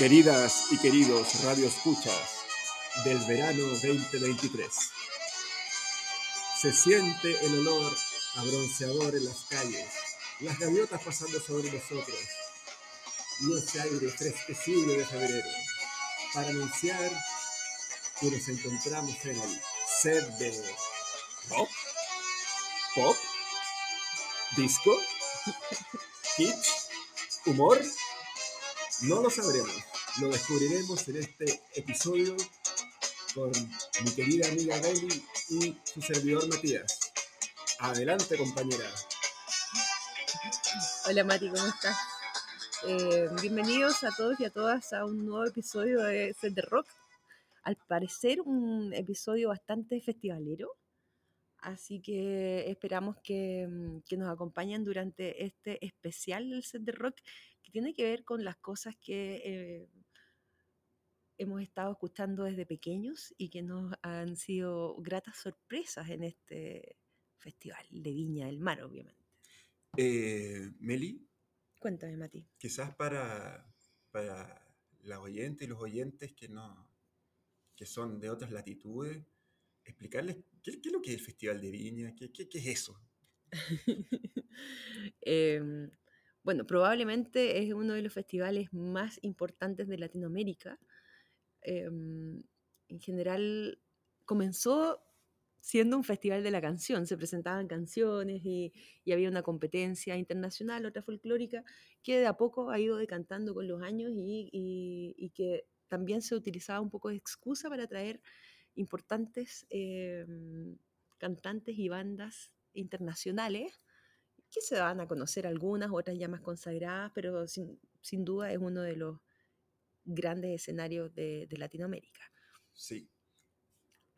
Queridas y queridos Radio Escuchas del verano 2023. Se siente el olor a bronceador en las calles, las gaviotas pasando sobre nosotros y ese aire fresquecillo de febrero para anunciar que nos encontramos en el set de rock, pop, disco, kitsch, humor. No lo sabremos lo descubriremos en este episodio con mi querida amiga Beli y su servidor Matías. Adelante, compañera. Hola, Mati, ¿cómo estás? Eh, bienvenidos a todos y a todas a un nuevo episodio de Set de Rock. Al parecer, un episodio bastante festivalero. Así que esperamos que, que, nos acompañen durante este especial del set de rock que tiene que ver con las cosas que eh, hemos estado escuchando desde pequeños y que nos han sido gratas sorpresas en este festival de Viña del Mar, obviamente. Eh, Meli. Cuéntame, Mati. Quizás para, para las oyentes y los oyentes que, no, que son de otras latitudes, explicarles qué, es lo que es el Festival de Viña, qué, qué, qué es eso. eh, bueno, probablemente es uno de los festivales más importantes de Latinoamérica Em, en general comenzó siendo un festival de la canción, se presentaban canciones y, había una competencia internacional, otra folclórica, que de a poco ha ido decantando con los años y, que también se utilizaba un poco de excusa para traer importantes em, cantantes y bandas internacionales que se van a conocer algunas, otras ya más consagradas, pero sin duda es uno de los grandes escenarios de, Latinoamérica. Sí.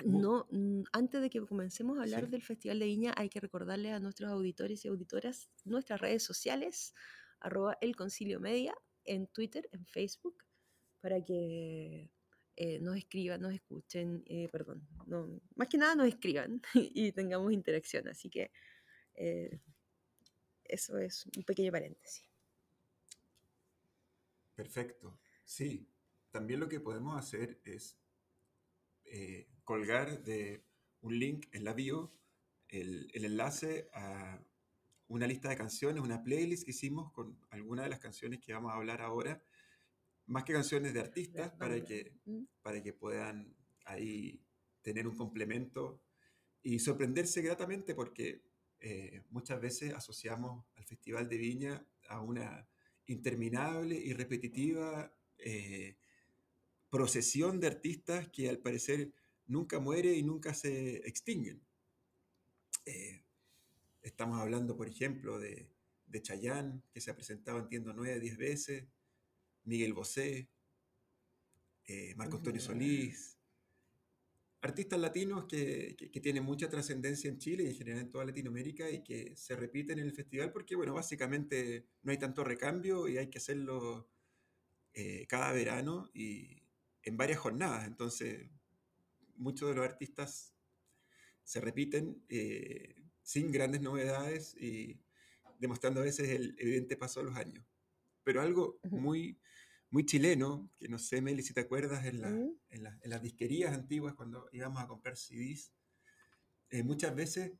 No, antes de que comencemos a hablar del Festival de Viña, hay que recordarle a nuestros auditores y auditoras nuestras redes sociales, arroba el concilio media, en Twitter, en Facebook, para que eh, nos escriban, nos escuchen, eh, perdón, más que nada nos escriban y tengamos interacción. Así que eh, eso es un pequeño paréntesis. Perfecto. Sí, también lo que podemos hacer es colgar de un link en la bio el, enlace a una lista de canciones, una playlist que hicimos con algunas de las canciones que vamos a hablar ahora, más que canciones de artistas, para que, mm. para que puedan ahí tener un complemento y sorprenderse gratamente porque eh, muchas veces asociamos al Festival de Viña a una interminable y repetitiva eh, procesión de artistas que al parecer nunca muere y nunca se extinguen. Eh, estamos hablando, por ejemplo, de, de Chayanne, que se ha presentado, entiendo, nueve, diez veces, Miguel Bosé, eh, Marco Antonio Solís, artistas latinos que, que, tienen mucha trascendencia en Chile y en general en toda Latinoamérica y que se repiten en el festival porque, bueno, básicamente no hay tanto recambio y hay que hacerlo eh, cada verano y en varias jornadas. Entonces, muchos de los artistas se repiten eh, sin grandes novedades y demostrando a veces el evidente paso de los años. Pero algo muy, muy chileno, que no sé, Meli, si te acuerdas, en, en, las disquerías antiguas, cuando íbamos a comprar CDs, eh, muchas veces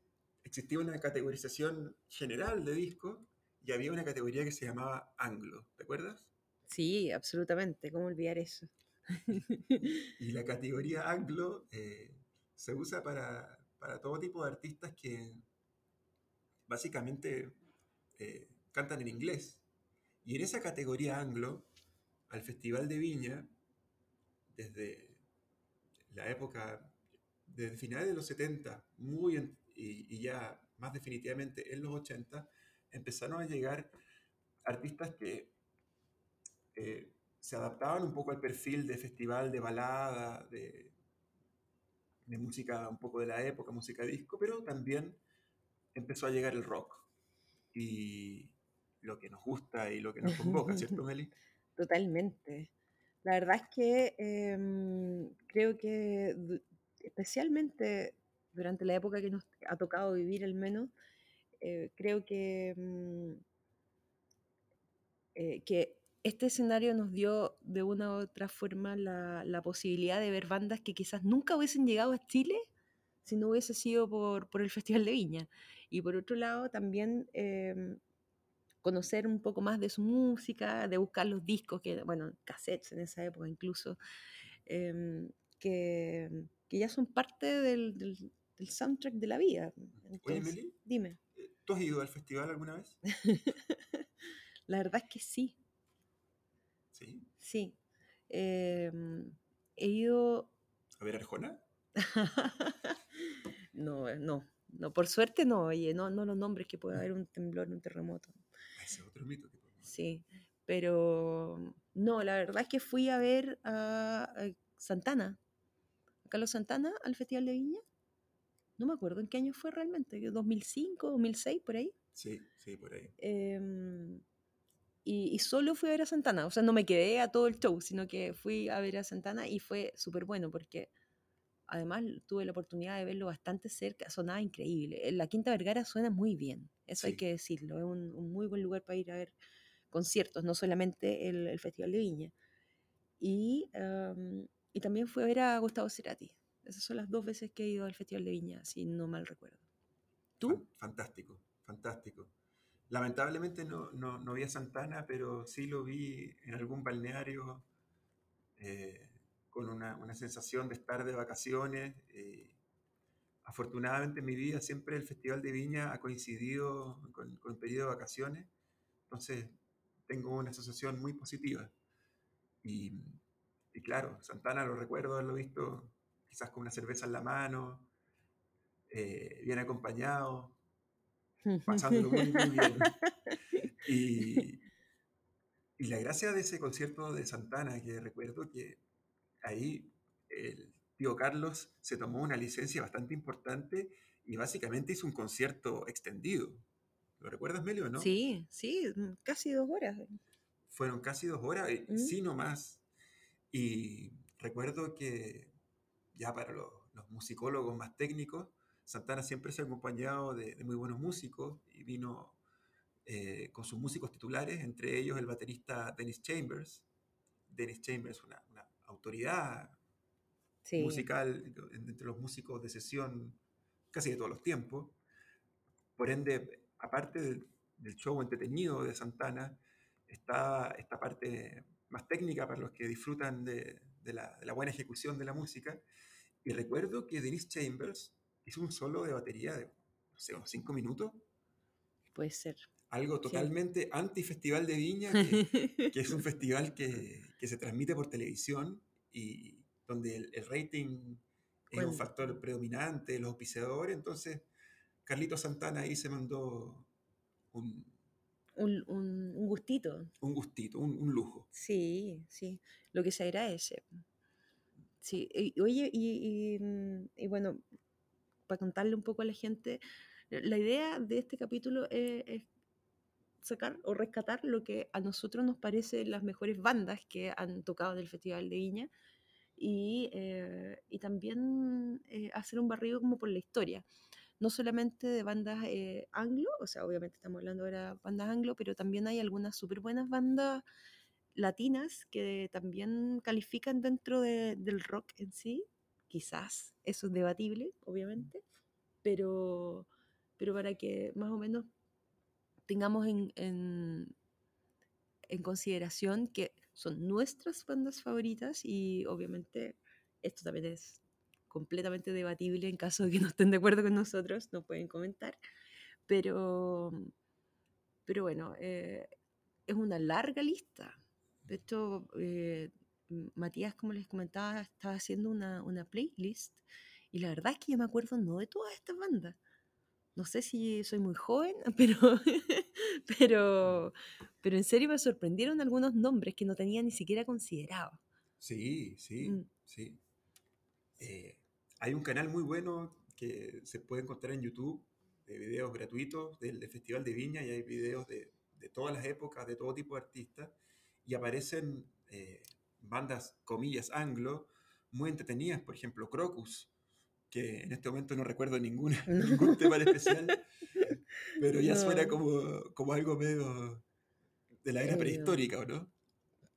existía una categorización general de discos y había una categoría que se llamaba anglo, ¿te acuerdas? Sí, absolutamente, ¿cómo olvidar eso? y la categoría anglo eh, se usa para, todo tipo de artistas que básicamente eh, cantan en inglés. Y en esa categoría anglo, al Festival de Viña, desde la época, desde finales de los 70, muy y, y, ya más definitivamente en los 80, empezaron a llegar artistas que eh, se adaptaban un poco al perfil de festival de balada, de, de música un poco de la época, música disco, pero también empezó a llegar el rock. Y lo que nos gusta y lo que nos convoca, ¿cierto, Meli? Totalmente. La verdad es que em, creo que especialmente durante la época que nos ha tocado vivir al menos, eh, creo que, mm, eh, que este escenario nos dio de una u otra forma la, la posibilidad de ver bandas que quizás nunca hubiesen llegado a Chile si no hubiese sido por, por el Festival de Viña. Y por otro lado, también em, conocer un poco más de su música, de buscar los discos, que, bueno, cassettes en esa época incluso, em, que, que ya son parte del, del- del soundtrack de la vida. Oye, Entonces, Meli, dime, eh, ¿tú has ido al festival alguna vez? la verdad es que sí, Sí. sí. Em, he ido ¿A ver Arjona? no, eh, no, no, por suerte no, oye, no, no los nombres que puede haber un temblor, un terremoto. Ese es otro mito que podemos Sí, pero no, la verdad es que fui a ver a, a Santana, a Carlos Santana, al Festival de Viña. No me acuerdo en qué año fue realmente, que 2005, 2006, por ahí. Sí, sí, por ahí. Em, y, y solo fui a ver a Santana, o sea, no me quedé a todo el show, sino que fui a ver a Santana y fue súper bueno porque además tuve la oportunidad de verlo bastante cerca, sonaba increíble. La Quinta Vergara suena muy bien, eso hay que decirlo, es un, un muy buen lugar para ir a ver conciertos, no solamente el, el Festival de Viña. Y, em, y también fui a ver a Gustavo Cerati. Esas son las dos veces que he ido al Festival de Viña, si no mal recuerdo. ¿Tú? Fan- fantástico, fantástico. Lamentablemente no, no, no vi a Santana, pero sí lo vi en algún balneario eh, con una, una sensación de estar de vacaciones. eh, afortunadamente en mi vida siempre el Festival de Viña ha coincidido con, con el periodo de vacaciones, entonces tengo una asociación muy positiva. Y, y claro, Santana lo recuerdo haberlo visto quizás con una cerveza en la mano, eh, bien acompañado, pasándolo muy, muy bien. Y, y la gracia de ese concierto de Santana, que recuerdo que ahí el tío Carlos se tomó una licencia bastante importante y básicamente hizo un concierto extendido. ¿Lo recuerdas, Melio, no? Sí, sí, mm, casi dos horas. Fueron casi dos horas, eh, Mm. sí no más. Y recuerdo que ya para los, los musicólogos más técnicos, Santana siempre se ha acompañado de, de muy buenos músicos y vino eh, con sus músicos titulares, entre ellos el baterista Dennis Chambers. Dennis Chambers, una autoridad Sí. musical entre los músicos de sesión casi de todos los tiempos. Por ende, aparte del, del show entretenido de Santana, está esta parte más técnica para los que disfrutan de, de la, de la buena ejecución de la música. Y recuerdo que Dennis Chambers hizo un solo de batería de, no sé, unos cinco minutos, Puede ser. Algo Sí. totalmente anti-festival de Viña, que, que es un festival que, que se transmite por televisión y donde el, el rating es un factor predominante, los auspiciadores, entonces Carlito Santana ahí se mandó un, un, un- un gustito. un gustito, un, un lujo. Sí, sí. Lo que se agradece. Sí. y- oye, y, y, mm, y bueno, para contarle un poco a la gente, la idea de este capítulo es, es sacar o rescatar lo que a nosotros nos parece las mejores bandas que han tocado en el Festival de Viña y, eh, y también eh, hacer un barrido como por la historia. No solamente de bandas eh, anglo, o sea, obviamente estamos hablando ahora de bandas anglo, pero también hay algunas súper buenas bandas latinas que también califican dentro de- del rock en sí. Quizás, eso es debatible, obviamente, pero, pero para que más o menos tengamos en, en- consideración que son nuestras bandas favoritas y obviamente esto también es completamente debatible en caso de que no estén de acuerdo con nosotros, nos pueden comentar, pero, pero bueno, eh, es una larga lista. De hecho, eh, Matías, como les comentaba, estaba haciendo una, una playlist y la verdad es que yo me acuerdo no de todas estas bandas. No sé si soy muy joven, pero, pero, pero en serio me sorprendieron algunos nombres que no tenía ni siquiera considerado. Sí, sí, Mm. sí. Eh, hay un canal muy bueno que se puede encontrar en YouTube de videos gratuitos del, del Festival de Viña y hay videos de, de todas las épocas, de todo tipo de artistas y aparecen eh, bandas, comillas, anglo, muy entretenidas, por ejemplo, Crocus, que en este momento no recuerdo ninguna, ningún tema en especial, pero ya suena No. como, como algo medio de la era Eh, prehistórica, ¿o no?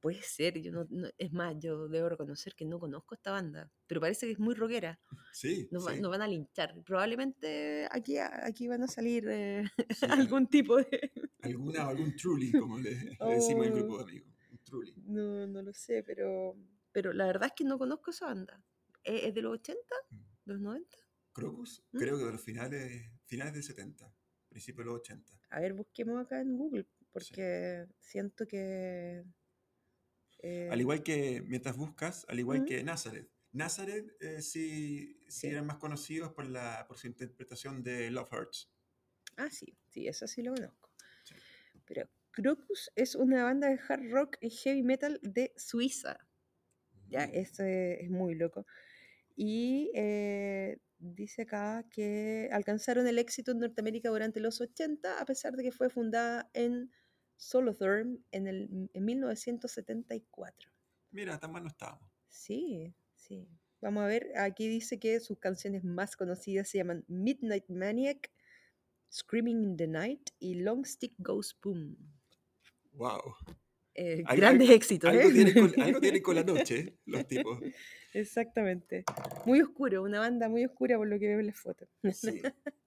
Puede ser, yo no, no- es más, yo debo reconocer que no conozco esta banda, pero parece que es muy rockera. Sí, Nos, va- sí, nos van a linchar. Probablemente aquí, aquí van a salir eh, sí, algún tipo de... alguna, algún truly, como le, le decimos Oh, grupo de amigos, un truly. no, no lo sé, pero, pero la verdad es que no conozco esa banda. ¿Es, es de los 80? ¿De los 90? Crocus, ¿Mm? creo que de los finales, finales del 70, principios de los 80. A ver, busquemos acá en Google, Sí. porque siento que... Al eh, igual que, mientras buscas, al igual ¿Mm? que Nazareth. Nazareth eh, sí, sí Sí. eran más conocidos por, la, por su interpretación de Love Hurts. Ah, sí, sí, eso sí lo conozco. Sí. Pero Crocus es una banda de hard rock y heavy metal de Suiza. Ya, Mm. eso es, es muy loco. Y eh, dice acá que alcanzaron el éxito en Norteamérica durante los 80, a pesar de que fue fundada en Solothurn en, el, en 1974. Mira, tan mal no estábamos. Sí, sí. Vamos a ver, aquí dice que sus canciones más conocidas se llaman Midnight Maniac, Screaming in the Night y Long Stick Goes Boom. Wow. Eh, grandes éxitos, Algo ¿eh? tienen, con, algo tienen con la noche, ¿eh? los tipos. Exactamente. Muy oscuro, una banda muy oscura por lo que veo en las fotos. Sí.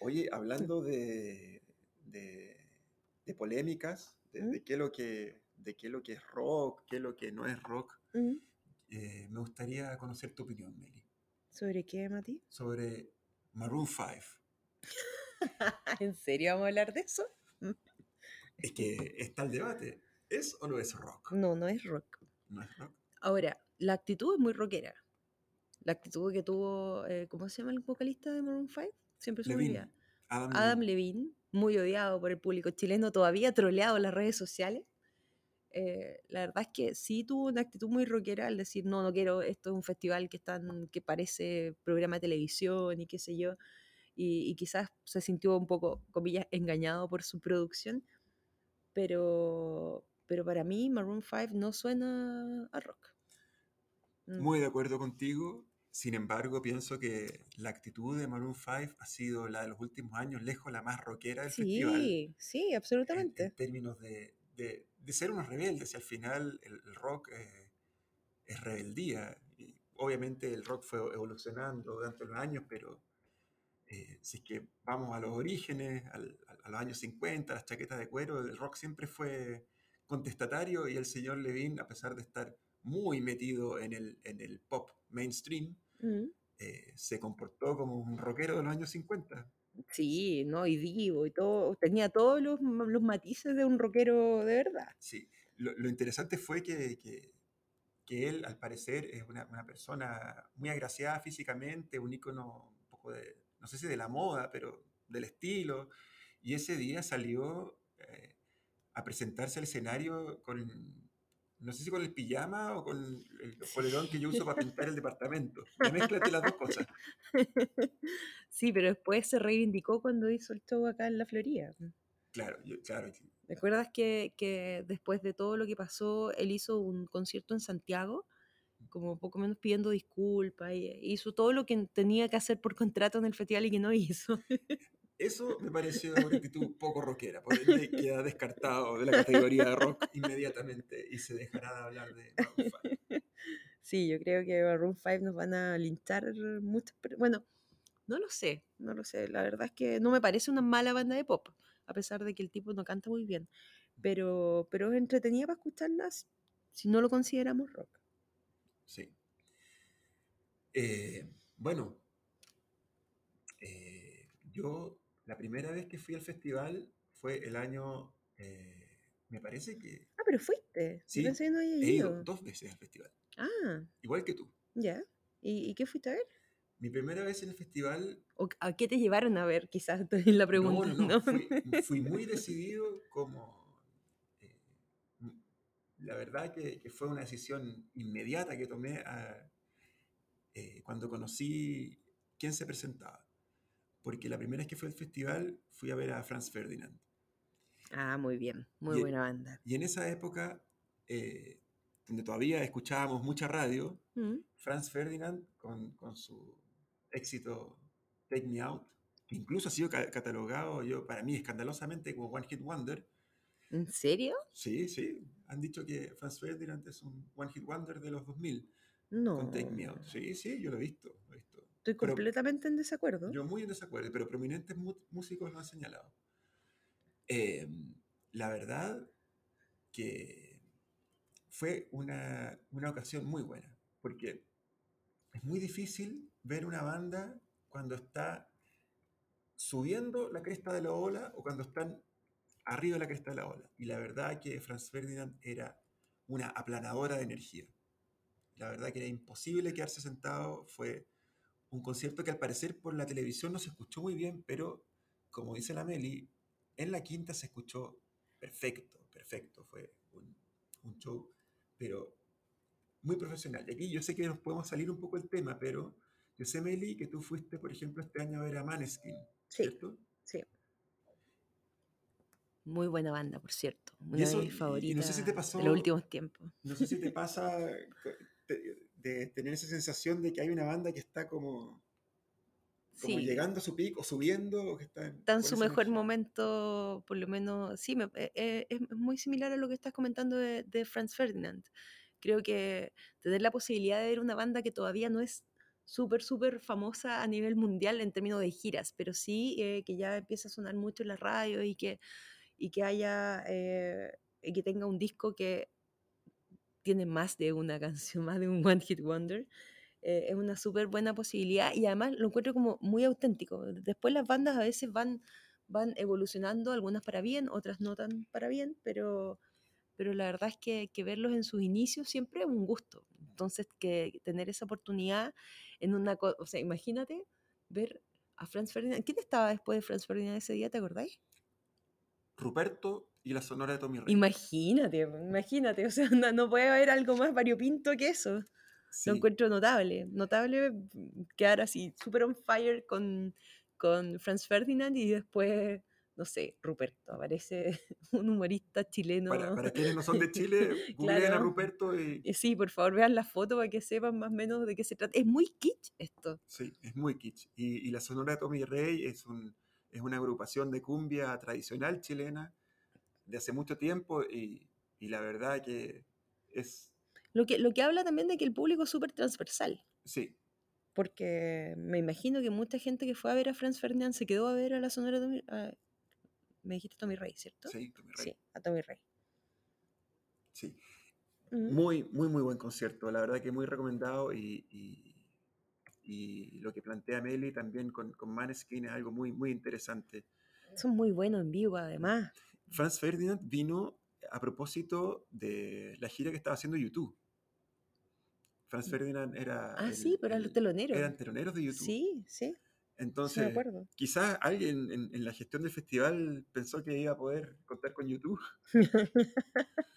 Oye, hablando de, de, de polémicas, de, ¿Mm? de qué es lo que, de qué es lo que es rock, qué es lo que no es rock, Mm. eh, me gustaría conocer tu opinión, Meli, ¿Sobre qué, Mati? sobre Maroon 5. ¿En serio vamos a hablar de eso? Es que está el debate. ¿Es o no es rock? No, no es rock. No es rock. Ahora, la actitud es muy rockera. La actitud que tuvo, eh, ¿cómo se llama el vocalista de Maroon 5? Siempre se olvida. Adam. Levine, muy odiado por el público chileno, todavía troleado en las redes sociales. Eh, la verdad es que sí tuvo una actitud muy rockera al decir, no, no quiero, esto es un festival que, están, que parece programa de televisión y qué sé yo, y, y quizás se sintió un poco, comillas, engañado por su producción, pero, pero para mí Maroon 5 no suena a rock. Mm. Muy de acuerdo contigo. Sin embargo, pienso que la actitud de Maroon 5 ha sido la de los últimos años, lejos la más rockera del festival. Sí, sí, En, en absolutamente. términos de, de- de ser unos rebeldes. Y al final el, el rock eh, es rebeldía. Y obviamente el rock fue evolucionando durante los años, pero eh, si es que vamos a los orígenes, al- a los años 50, las chaquetas de cuero, el rock siempre fue contestatario y el señor Levine, a pesar de estar muy metido en el, en el pop mainstream, Mm. eh, se comportó como un rockero de los años 50. Sí, ¿no? Y divo y todo, tenía todos los, los matices de un rockero de verdad. Sí, lo, lo interesante fue que, que- que él, al parecer, es una, una persona muy agraciada físicamente, un ícono un poco de, no sé si de la moda, pero del estilo. Y ese día salió eh, a presentarse al escenario con, no sé si con el pijama o con el polerón que yo uso para pintar el departamento. La mezcla de las dos cosas. Sí, pero después se reivindicó cuando hizo el show acá en la Florida. Claro, yo- claro. ¿Te acuerdas que, que después de todo lo que pasó, él hizo un concierto en Santiago, como poco menos pidiendo disculpas, y hizo todo lo que tenía que hacer por contrato en el festival y que no hizo? Eso me pareció una actitud poco rockera, por ende queda descartado de la categoría de rock inmediatamente y se dejará de hablar de Maroon 5. Sí, yo creo que Maroon 5 nos van a linchar muchas Bueno, no lo sé, no lo sé. La verdad es que no me parece una mala banda de pop, a pesar de que el tipo no canta muy bien. Pero, pero es entretenida para escucharlas si no lo consideramos rock. Sí. Eh, bueno, eh, yo la primera vez que fui al festival fue el año, eh, me parece que Ah, pero fuiste. Yo sí, pensé que no había he ido ido. dos veces al festival, Ah, igual que tú. ya. ¿Y, y qué fuiste a ver? Mi primera vez en el festival ¿O a qué te llevaron a ver? Quizás es la pregunta, no, no. ¿no? Fui, fui muy decidido como... eh, la verdad que, que fue una decisión inmediata que tomé a- eh, cuando conocí quién se presentaba. Porque la primera vez que fui al festival fui a ver a Franz Ferdinand. Ah, muy bien. Muy Y- buena banda. Y en esa época, eh, donde todavía escuchábamos mucha radio, Mm, Franz Ferdinand con, con su éxito Take Me Out, que incluso ha sido ca- catalogado, yo, para mí, escandalosamente como One Hit Wonder. ¿En serio? Sí, sí, han dicho que Franz Ferdinand es un One Hit Wonder de los 2000 No. con Take Me Out. Sí, sí, yo lo he visto. lo he visto. Estoy Pero completamente en desacuerdo. yo muy en desacuerdo, pero prominentes músicos lo han señalado. Eh, la verdad que fue una, una ocasión muy buena, porque es muy difícil ver una banda cuando está subiendo la cresta de la ola o cuando están arriba de la cresta de la ola. Y la verdad que Franz Ferdinand era una aplanadora de energía. La verdad que era imposible quedarse sentado. Fue un concierto que al parecer por la televisión no se escuchó muy bien, pero como dice la Meli, en la quinta se escuchó perfecto, perfecto. Fue un, un show, pero muy profesional. Y aquí yo sé que nos podemos salir un poco del tema, pero yo sé, Meli, que tú fuiste, por ejemplo, este año a ver a Maneskin, Sí, ¿cierto? sí. Muy buena banda, por cierto. Una Y eso, de mis y- y favoritas no sé si te de pasó, los últimos tiempos. no sé si te pasa te- de tener esa sensación de que hay una banda que está como, como Sí, llegando a su pico, o subiendo, o que está en- su mejor energía. momento, por lo menos, sí, me- eh, eh, es muy similar a lo que estás comentando de, de Franz Ferdinand. Creo que tener la posibilidad de ver una banda que todavía no es súper, súper famosa a nivel mundial en términos de giras, pero sí eh, que ya empieza a sonar mucho en la radio y que, y que haya, eh, y que tenga un disco que tiene más de una canción, más de un One Hit Wonder, eh, es una súper buena posibilidad y además lo encuentro como muy auténtico. Después las bandas a veces van, van evolucionando, algunas para bien, otras no tan para bien, pero, pero la verdad es que, verlos en sus inicios siempre es un gusto. Entonces, que tener esa oportunidad en una cosa, o sea, imagínate ver a Franz Ferdinand. ¿Quién estaba después de Franz Ferdinand ese día, te acordáis? Ruperto y la sonora de Tommy Rey. Imagínate, imagínate, o sea, no, no puede haber algo más variopinto que eso. Sí, Lo encuentro notable, notable mm, quedar así súper on fire con, con Franz Ferdinand y después, no sé, Ruperto, aparece un humorista chileno. para, para quienes no son de Chile, googleen a Claro. Ruperto y Sí, por favor, vean la foto para que sepan más o menos de qué se trata. Es muy kitsch esto. sí, es muy kitsch. Y, y la sonora de Tommy Rey es, un, es una agrupación de cumbia tradicional chilena de hace mucho tiempo y, y la verdad que es, Lo que, lo que habla también de que el público es súper transversal. sí, Porque me imagino que mucha gente que fue a ver a Franz Ferdinand se quedó a ver a la sonora Tommy, a- me dijiste Tommy Rey, ¿cierto? sí, Tommy Rey. Sí, a Tommy Rey. Sí. Mm. Muy, muy, muy buen concierto. La verdad que muy recomendado y, y- y lo que plantea Meli también con, con Maneskin es algo muy, muy interesante. Son muy buenos en vivo, además. Franz Ferdinand vino a propósito de la gira que estaba haciendo YouTube. Franz Ferdinand era... Ah, el- sí, pero eran los el- teloneros. Eran teloneros de YouTube. Sí, sí, sí Entonces, acuerdo. quizás alguien en, en la gestión del festival pensó que iba a poder contar con YouTube.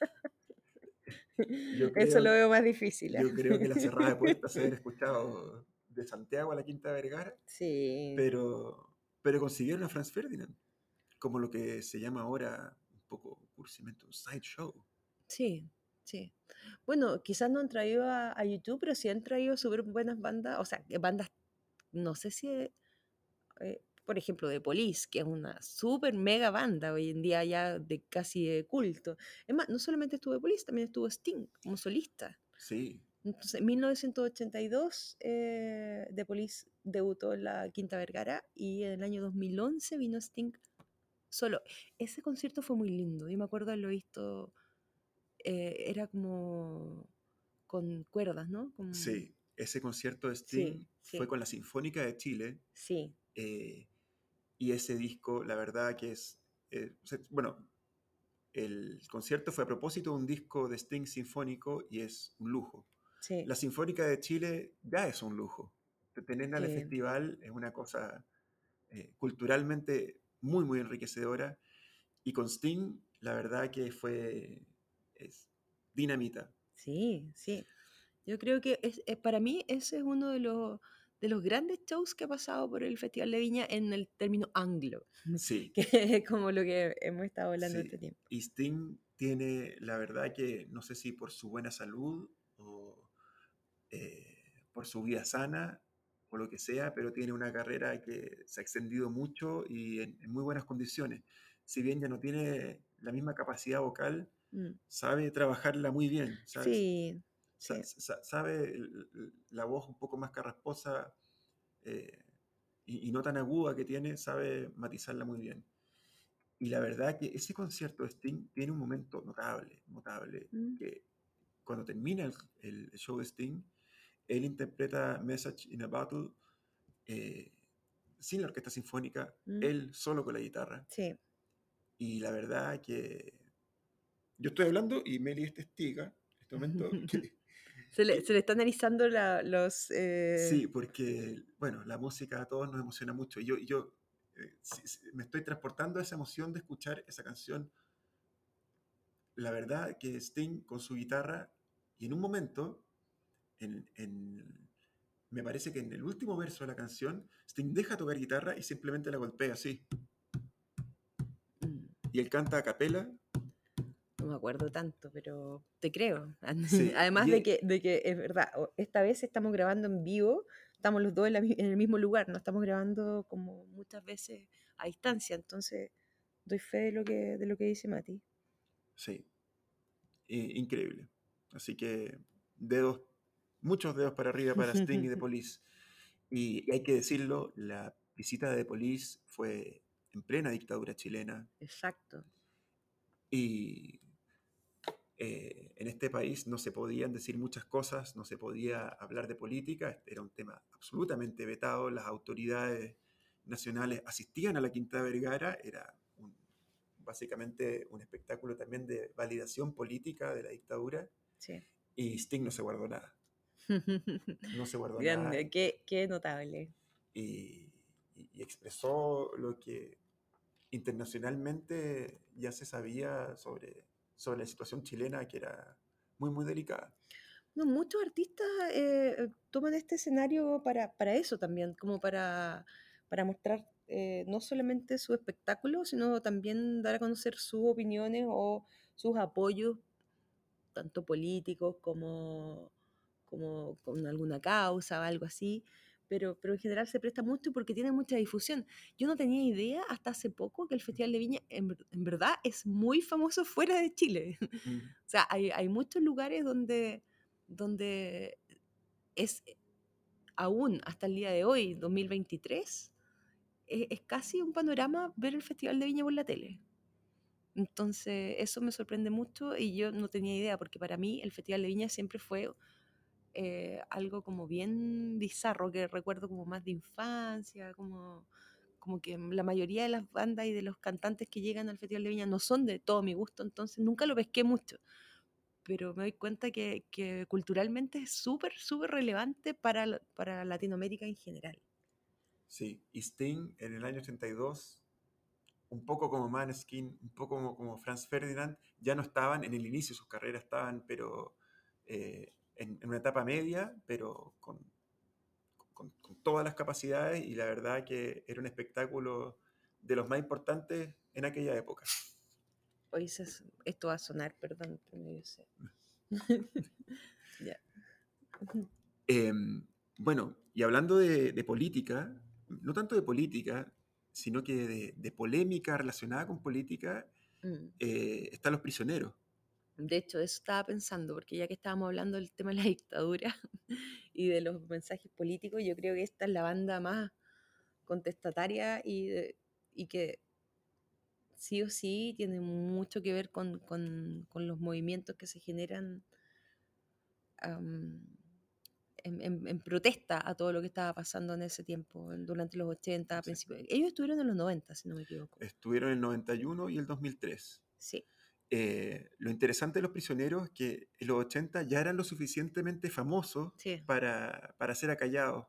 Yo Eso lo veo más difícil. ¿ah? Yo creo que la cerrada de puertas se haber escuchado de Santiago a la Quinta Vergara, Sí. pero, pero consiguieron a Franz Ferdinand, como lo que se llama ahora un poco cursimente un sideshow. Sí, sí. Bueno, quizás no han traído a, a YouTube, pero sí han traído súper buenas bandas, o sea, bandas, no sé si, eh, por ejemplo, de Police, que es una súper mega banda hoy en día ya de casi de culto. Es más, no solamente estuvo de Police, también estuvo Sting como solista. Sí, Entonces, en 1982, eh, The Police debutó en la Quinta Vergara y en el año 2011 vino Sting solo. Ese concierto fue muy lindo. Yo me acuerdo haberlo visto, eh, era como con cuerdas, ¿no? Como- sí. Ese concierto de Sting sí. fue con la Sinfónica de Chile Sí, eh, y ese disco, la verdad que es, eh, bueno, el concierto fue a propósito de un disco de Sting sinfónico y es un lujo. sí. La Sinfónica de Chile ya es un lujo. Tenerla en el Sí. festival es una cosa eh, culturalmente muy, muy enriquecedora. Y con Sting, la verdad que fue es dinamita. Sí, sí. Yo creo que es, eh, para mí ese es uno de los, de los grandes shows que ha pasado por el Festival de Viña en el término anglo, Sí. que es como lo que hemos estado hablando Sí. este tiempo. Y Sting tiene, la verdad que no sé si por su buena salud o eh, por su vida sana, o lo que sea, pero tiene una carrera que se ha extendido mucho y en, en muy buenas condiciones. Si bien ya no tiene la misma capacidad vocal, Mm. sabe trabajarla muy bien, ¿sabes? Sí, Sa- sí. sa- sabe la voz un poco más carrasposa eh, y, y no tan aguda que tiene, sabe matizarla muy bien. Y la verdad que ese concierto de Sting tiene un momento notable, notable, Mm. que cuando termina el, el show de Sting, él interpreta Message in a Bottle eh, sin la orquesta sinfónica, Mm. él solo con la guitarra. Sí. Y la verdad que yo estoy hablando y Meli es testiga en este momento. que- Se le, se le están analizando la- los... eh, sí, porque, bueno, la música a todos nos emociona mucho. Y yo, yo eh, sí, sí, me estoy transportando a esa emoción de escuchar esa canción. La verdad que Sting con su guitarra, y en un momento, en, en- me parece que en el último verso de la canción, Sting deja tocar guitarra y simplemente la golpea así. mm, Y él canta a capela. No me acuerdo tanto, pero te creo. Sí, Además y de que, de que es verdad, esta vez estamos grabando en vivo, estamos los dos en, la mi- en el mismo lugar, no estamos grabando como muchas veces a distancia, entonces doy fe de lo que, de lo que dice Mati. Sí. Increíble. Así que dedos, muchos dedos para arriba para Sting y The Police. Y, y hay que decirlo, la visita de The Police fue en plena dictadura chilena Exacto. y eh, en este país no se podían decir muchas cosas, no se podía hablar de política, este era un tema absolutamente vetado, las autoridades nacionales asistían a la Quinta Vergara, era un- básicamente un espectáculo también de validación política de la dictadura Sí. y Sting no se guardó nada, no se guardó nada Grande, qué, qué notable. y, y- y expresó lo que internacionalmente ya se sabía sobre, sobre la situación chilena, que era muy, muy delicada. No, muchos artistas eh, toman este escenario para, para eso también, como para, para mostrar eh, no solamente su espectáculo, sino también dar a conocer sus opiniones o sus apoyos, tanto políticos como, como con alguna causa o algo así. Pero, pero en general se presta mucho porque tiene mucha difusión. Yo no tenía idea hasta hace poco que el Festival de Viña en, en verdad es muy famoso fuera de Chile. Mm, O sea, hay, hay muchos lugares donde, donde es aún hasta el día de hoy, 2023, es, es casi un panorama ver el Festival de Viña por la tele. Entonces, eso me sorprende mucho y yo no tenía idea, porque para mí el Festival de Viña siempre fue eh, algo como bien bizarro, que recuerdo como más de infancia, como, como que la mayoría de las bandas y de los cantantes que llegan al Festival de Viña no son de todo mi gusto, entonces nunca lo pesqué mucho. Pero me doy cuenta que, que culturalmente es súper, súper relevante para, para Latinoamérica en general. Sí, y Sting en el año 82, un poco como Maneskin, un poco como, como Franz Ferdinand, ya no estaban en el inicio de sus carreras, estaban pero eh, en, en una etapa media, pero con, con- con todas las capacidades y la verdad que era un espectáculo de los más importantes en aquella época. Hoy se- esto va a sonar, perdón, pero yo sé. Ya. Em, bueno, y hablando de, de política, no tanto de política, sino que de, de polémica relacionada con política, Mm. eh, están los prisioneros. De hecho, eso estaba pensando, porque ya que estábamos hablando del tema de la dictadura y de los mensajes políticos, yo creo que esta es la banda más contestataria y, y que sí o sí tiene mucho que ver con, con- con los movimientos que se generan am, en, en- en protesta a todo lo que estaba pasando en ese tiempo, durante los 80, a Sí. principios. Ellos estuvieron en los 90, si no me equivoco. Estuvieron en el 91 y el 2003. Sí, Eh, lo interesante de los prisioneros es que en los 80 ya eran lo suficientemente famosos sí. para, para ser acallados.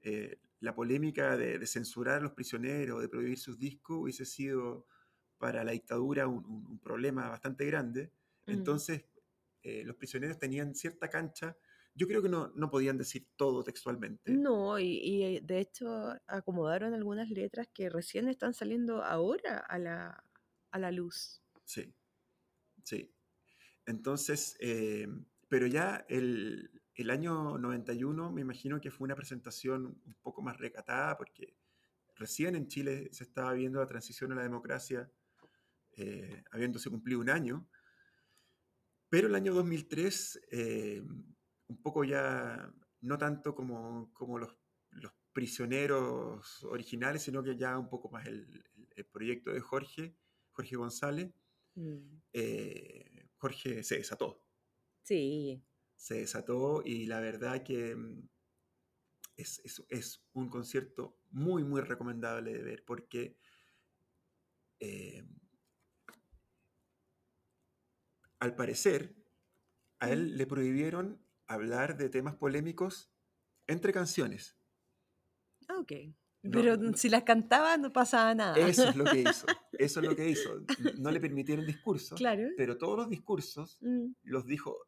Eh, la polémica de, de censurar a los prisioneros, de prohibir sus discos, hubiese sido para la dictadura un, un- un problema bastante grande. Mm. Entonces, eh, los prisioneros tenían cierta cancha. Yo creo que no, no podían decir todo textualmente. No, y, y, de hecho acomodaron algunas letras que recién están saliendo ahora a la, a la luz. Sí, sí. Entonces, eh, pero ya el, el año 91 me imagino que fue una presentación un poco más recatada porque recién en Chile se estaba viendo la transición a la democracia, eh, habiéndose cumplido un año. Pero el año 2003, eh, un poco ya, no tanto como, como los, los, prisioneros originales, sino que ya un poco más el, el proyecto de Jorge, Jorge González, mm. eh, Jorge se desató. Sí. Se desató y la verdad que mm, es, es, es un concierto muy, muy recomendable de ver porque eh, al parecer a él le prohibieron hablar de temas polémicos entre canciones. Ah, ok. Pero si las cantaba no pasaba nada. Eso es lo que hizo. Eso es lo que hizo. No le permitieron discurso, claro. pero todos los discursos mm. los dijo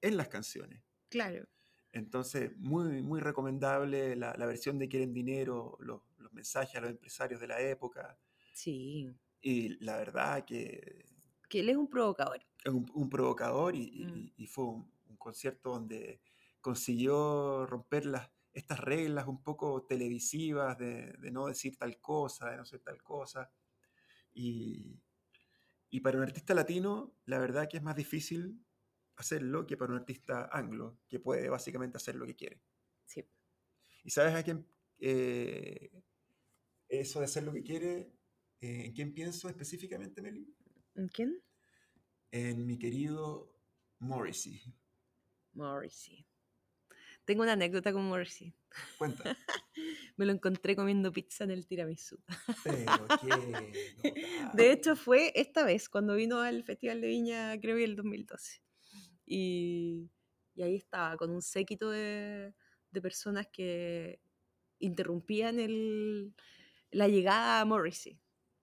en las canciones. Claro. Entonces, muy, muy recomendable la, la versión de Quieren Dinero, los, los, mensajes a los empresarios de la época. Sí. Y la verdad que... Que él es un provocador. Es un, un provocador y, mm. y, fue un, un, concierto donde consiguió romper las, estas reglas un poco televisivas de, de, no decir tal cosa, de no ser tal cosa. Y, y para un artista latino, la verdad que es más difícil hacerlo que para un artista anglo, que puede básicamente hacer lo que quiere. Sí. ¿Y sabes a quién? Eh, eso de hacer lo que quiere, eh, ¿en quién pienso específicamente, Meli? ¿En quién? En mi querido Morrissey. Morrissey. Tengo una anécdota con Morrissey. Cuenta. Me lo encontré comiendo pizza en el tiramisú. Pero qué. De hecho, fue esta vez, cuando vino al Festival de Viña, creo que el 2012. Y, ahí estaba, con un séquito de, personas que interrumpían el, la llegada a Morrissey.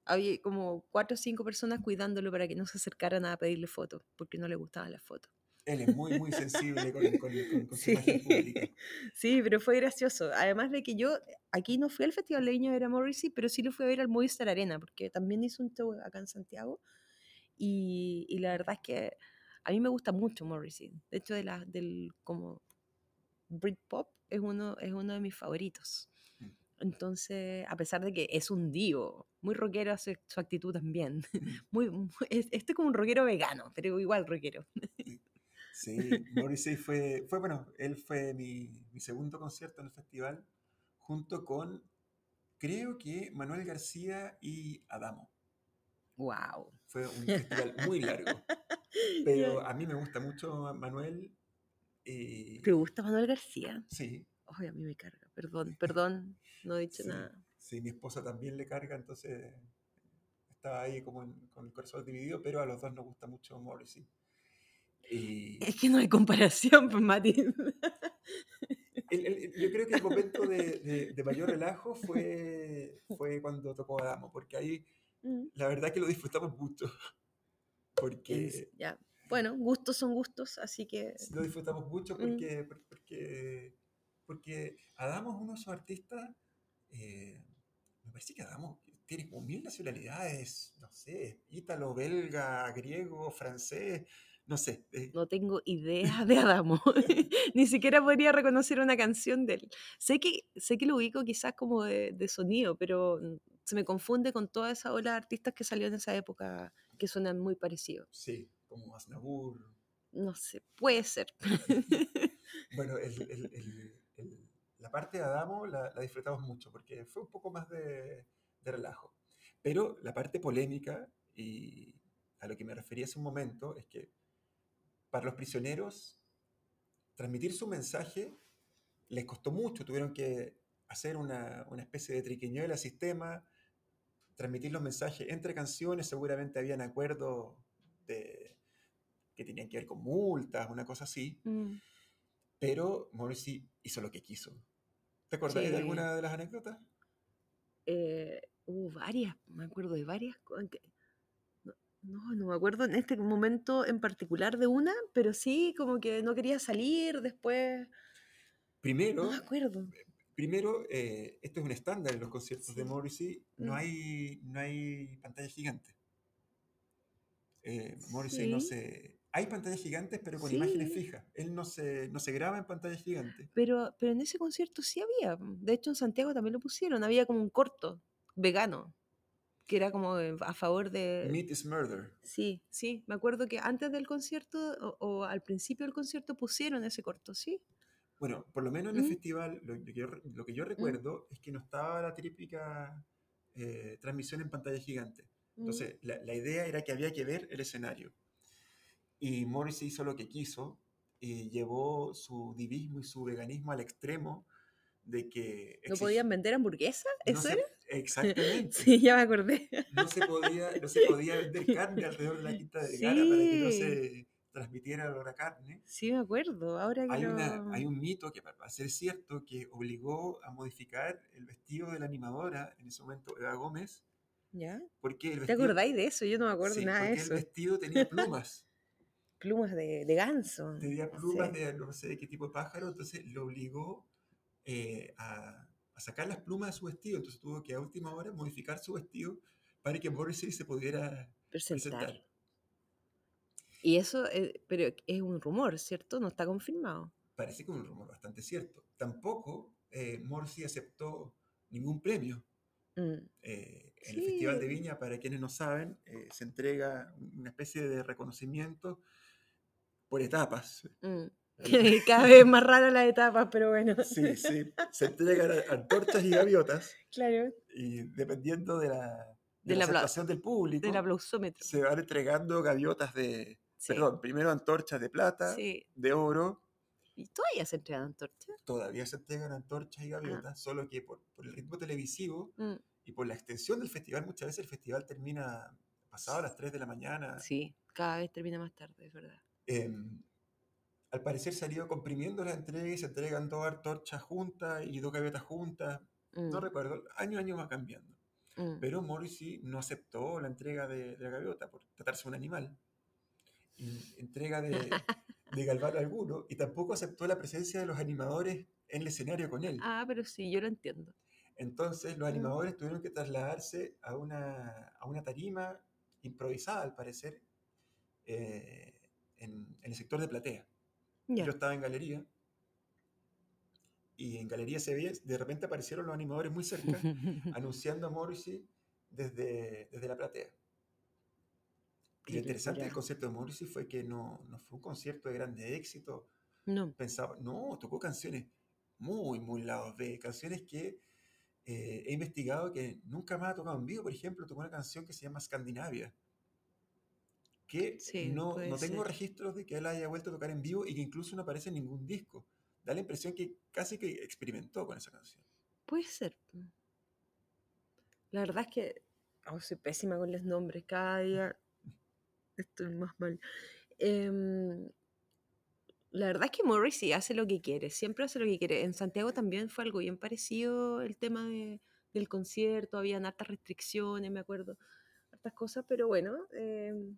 Había como cuatro o cinco personas cuidándolo para que no se acercaran a pedirle fotos, porque no le gustaban las fotos. Él es muy, muy sensible con, con, sí. pública. Sí, pero fue gracioso. Además de que yo aquí no fui al Festival de ver a Morrissey, pero sí lo fui a ver al Movistar Arena, porque también hizo un show acá en Santiago. Y, y la verdad es que a mí me gusta mucho Morrissey. De hecho, de la, del como Britpop es uno, es uno de mis favoritos. Mm. Entonces, a pesar de que es un divo, muy rockero su, su actitud también. Mm. Muy, este es como un rockero vegano, pero igual rockero. Sí, Morrissey fue, fue bueno, él fue mi, mi segundo concierto en el festival, junto con, creo que Manuel García y Adamo. Wow. Fue un festival muy largo. Pero a mí me gusta mucho Manuel. Eh, ¿Te gusta Manuel García? Sí. Ay, a mí me carga. Perdón, perdón, no he dicho nada. Sí, mi esposa también le carga, entonces estaba ahí como con el corazón dividido, pero a los dos nos gusta mucho Morrissey. Es que no hay comparación, pues, Mati. yo creo que el momento de, de, mayor relajo fue, fue cuando tocó Adamo, porque ahí mm. la verdad que lo disfrutamos mucho. Porque... ya. Bueno, gustos son gustos, así que... Lo disfrutamos mucho mm. porque, porque, porque Adamo es uno de esos artistas, eh, me parece que Adamo tiene como mil nacionalidades, no sé, ítalo, belga, griego, francés, no sé. Eh. No tengo idea de Adamo. Ni siquiera podría reconocer una canción de él. Sé que, sé que lo ubico quizás como de, de sonido, pero se me confunde con toda esa ola de artistas que salió en esa época que suenan muy parecidos. Sí, como Aznavour. No sé, puede ser. bueno, el, el, la parte de Adamo la, la, disfrutamos mucho porque fue un poco más de, de, relajo. Pero la parte polémica, y a lo que me refería hace un momento, es que para los prisioneros transmitir su mensaje les costó mucho, tuvieron que hacer una, una especie de triquiñuela sistema, transmitir los mensajes entre canciones, seguramente habían acuerdos de, que tenían que ver con multas, una cosa así. Mm. Pero Morrissey hizo lo que quiso. ¿Te acuerdas de alguna de las anécdotas? Eh, hubo varias, me acuerdo de varias. No, no me acuerdo en este momento en particular de una, pero sí como que no quería salir después. Primero, no me acuerdo. Primero, eh, esto es un estándar en los conciertos de Morrissey, no, mm. hay, no hay pantalla gigante. Eh, Morrissey no se... Hay pantallas gigantes, pero con imágenes fijas. Él no se, no se graba en pantallas gigantes. Pero, pero en ese concierto sí había. De hecho, en Santiago también lo pusieron. Había como un corto vegano, que era como a favor de... Meat is Murder. Sí, sí. Me acuerdo que antes del concierto o, o al principio del concierto pusieron ese corto, ¿sí? Bueno, por lo menos en el ¿Mm? festival, lo, que yo, lo que yo recuerdo es que no estaba la típica eh, transmisión en pantalla gigante. Mm. Entonces, la, la idea era que había que ver el escenario. Y Morrissey hizo lo que quiso y llevó su divismo y su veganismo al extremo de que... ¿No podían vender hamburguesas? no ¿Eso se- era? Exactamente. Sí, ya me acordé. No, se podía, no se podía vender carne alrededor de la Quinta Vergara para que no Sí. se transmitiera olor a carne. Sí, me acuerdo. Ahora que Hay, lo... una, hay un mito que, para ser cierto, que obligó a modificar el vestido de la animadora, en ese momento Eva Gómez, ¿Ya? porque el ¿Te acordáis de eso? Yo no me acuerdo sí, nada de eso. el vestido tenía plumas, Plumas de, de ganso. tenía plumas Sí. de no sé de qué tipo de pájaro, entonces lo obligó eh, a, a sacar las plumas de su vestido, entonces tuvo que a última hora modificar su vestido para que Morrissey se pudiera Presentar. presentar. Y eso, eh, pero es un rumor, ¿cierto? No está confirmado. Parece que es un rumor bastante cierto. Tampoco eh, Morrissey aceptó ningún premio. Mm. Eh, en el Festival de Sí. Viña, para quienes no saben, eh, se entrega una especie de reconocimiento por etapas. Mm. Cada vez más rara la etapa, pero bueno. Sí, sí. Se entregan antorchas y gaviotas Claro, y dependiendo de la, de Del la aceptación del público, del aplausómetro. se van entregando gaviotas de... Sí. Perdón, primero antorchas de plata, Sí. de oro, ¿Y todavía se entregan antorchas? todavía se entregan antorchas y gaviotas, solo que por, por el ritmo televisivo Mm. y por la extensión del festival, muchas veces el festival termina pasado a las 3 de la mañana. Sí, cada vez termina más tarde, es verdad. Em, al parecer se han ido comprimiendo las entregas y se entregan dos antorchas juntas y dos gaviotas juntas. No Mm, recuerdo, año a año va cambiando. mm. Pero Morrissey no aceptó la entrega de, de la gaviota por tratarse de un animal. Y entrega de, de Galvano alguno y tampoco aceptó la presencia de los animadores en el escenario con él. Ah, pero sí, yo lo entiendo. Entonces los Mm. animadores tuvieron que trasladarse a una, a una tarima improvisada, al parecer, eh, en, en el sector de platea. Yo estaba en galería y en galería se veía, de repente aparecieron los animadores muy cerca anunciando a Morrissey desde, desde la platea. Y lo interesante del concierto de Morrissey fue que no, no fue un concierto de grande éxito. No, Pensaba, no, tocó canciones muy, muy lados B, canciones que eh, he investigado que nunca más ha tocado en vivo. Por ejemplo, tocó una canción que se llama Scandinavia, que Sí, no, no tengo ser. registros de que él haya vuelto a tocar en vivo y que incluso no aparece en ningún disco. Da la impresión que casi que experimentó con esa canción. puede ser. La verdad es que oh, soy pésima con los nombres. Cada día estoy más mal. Em, la verdad es que Morrissey hace lo que quiere, siempre hace lo que quiere. En Santiago también fue algo bien parecido el tema de- del concierto, habían hartas restricciones, me acuerdo, hartas cosas, pero bueno, em,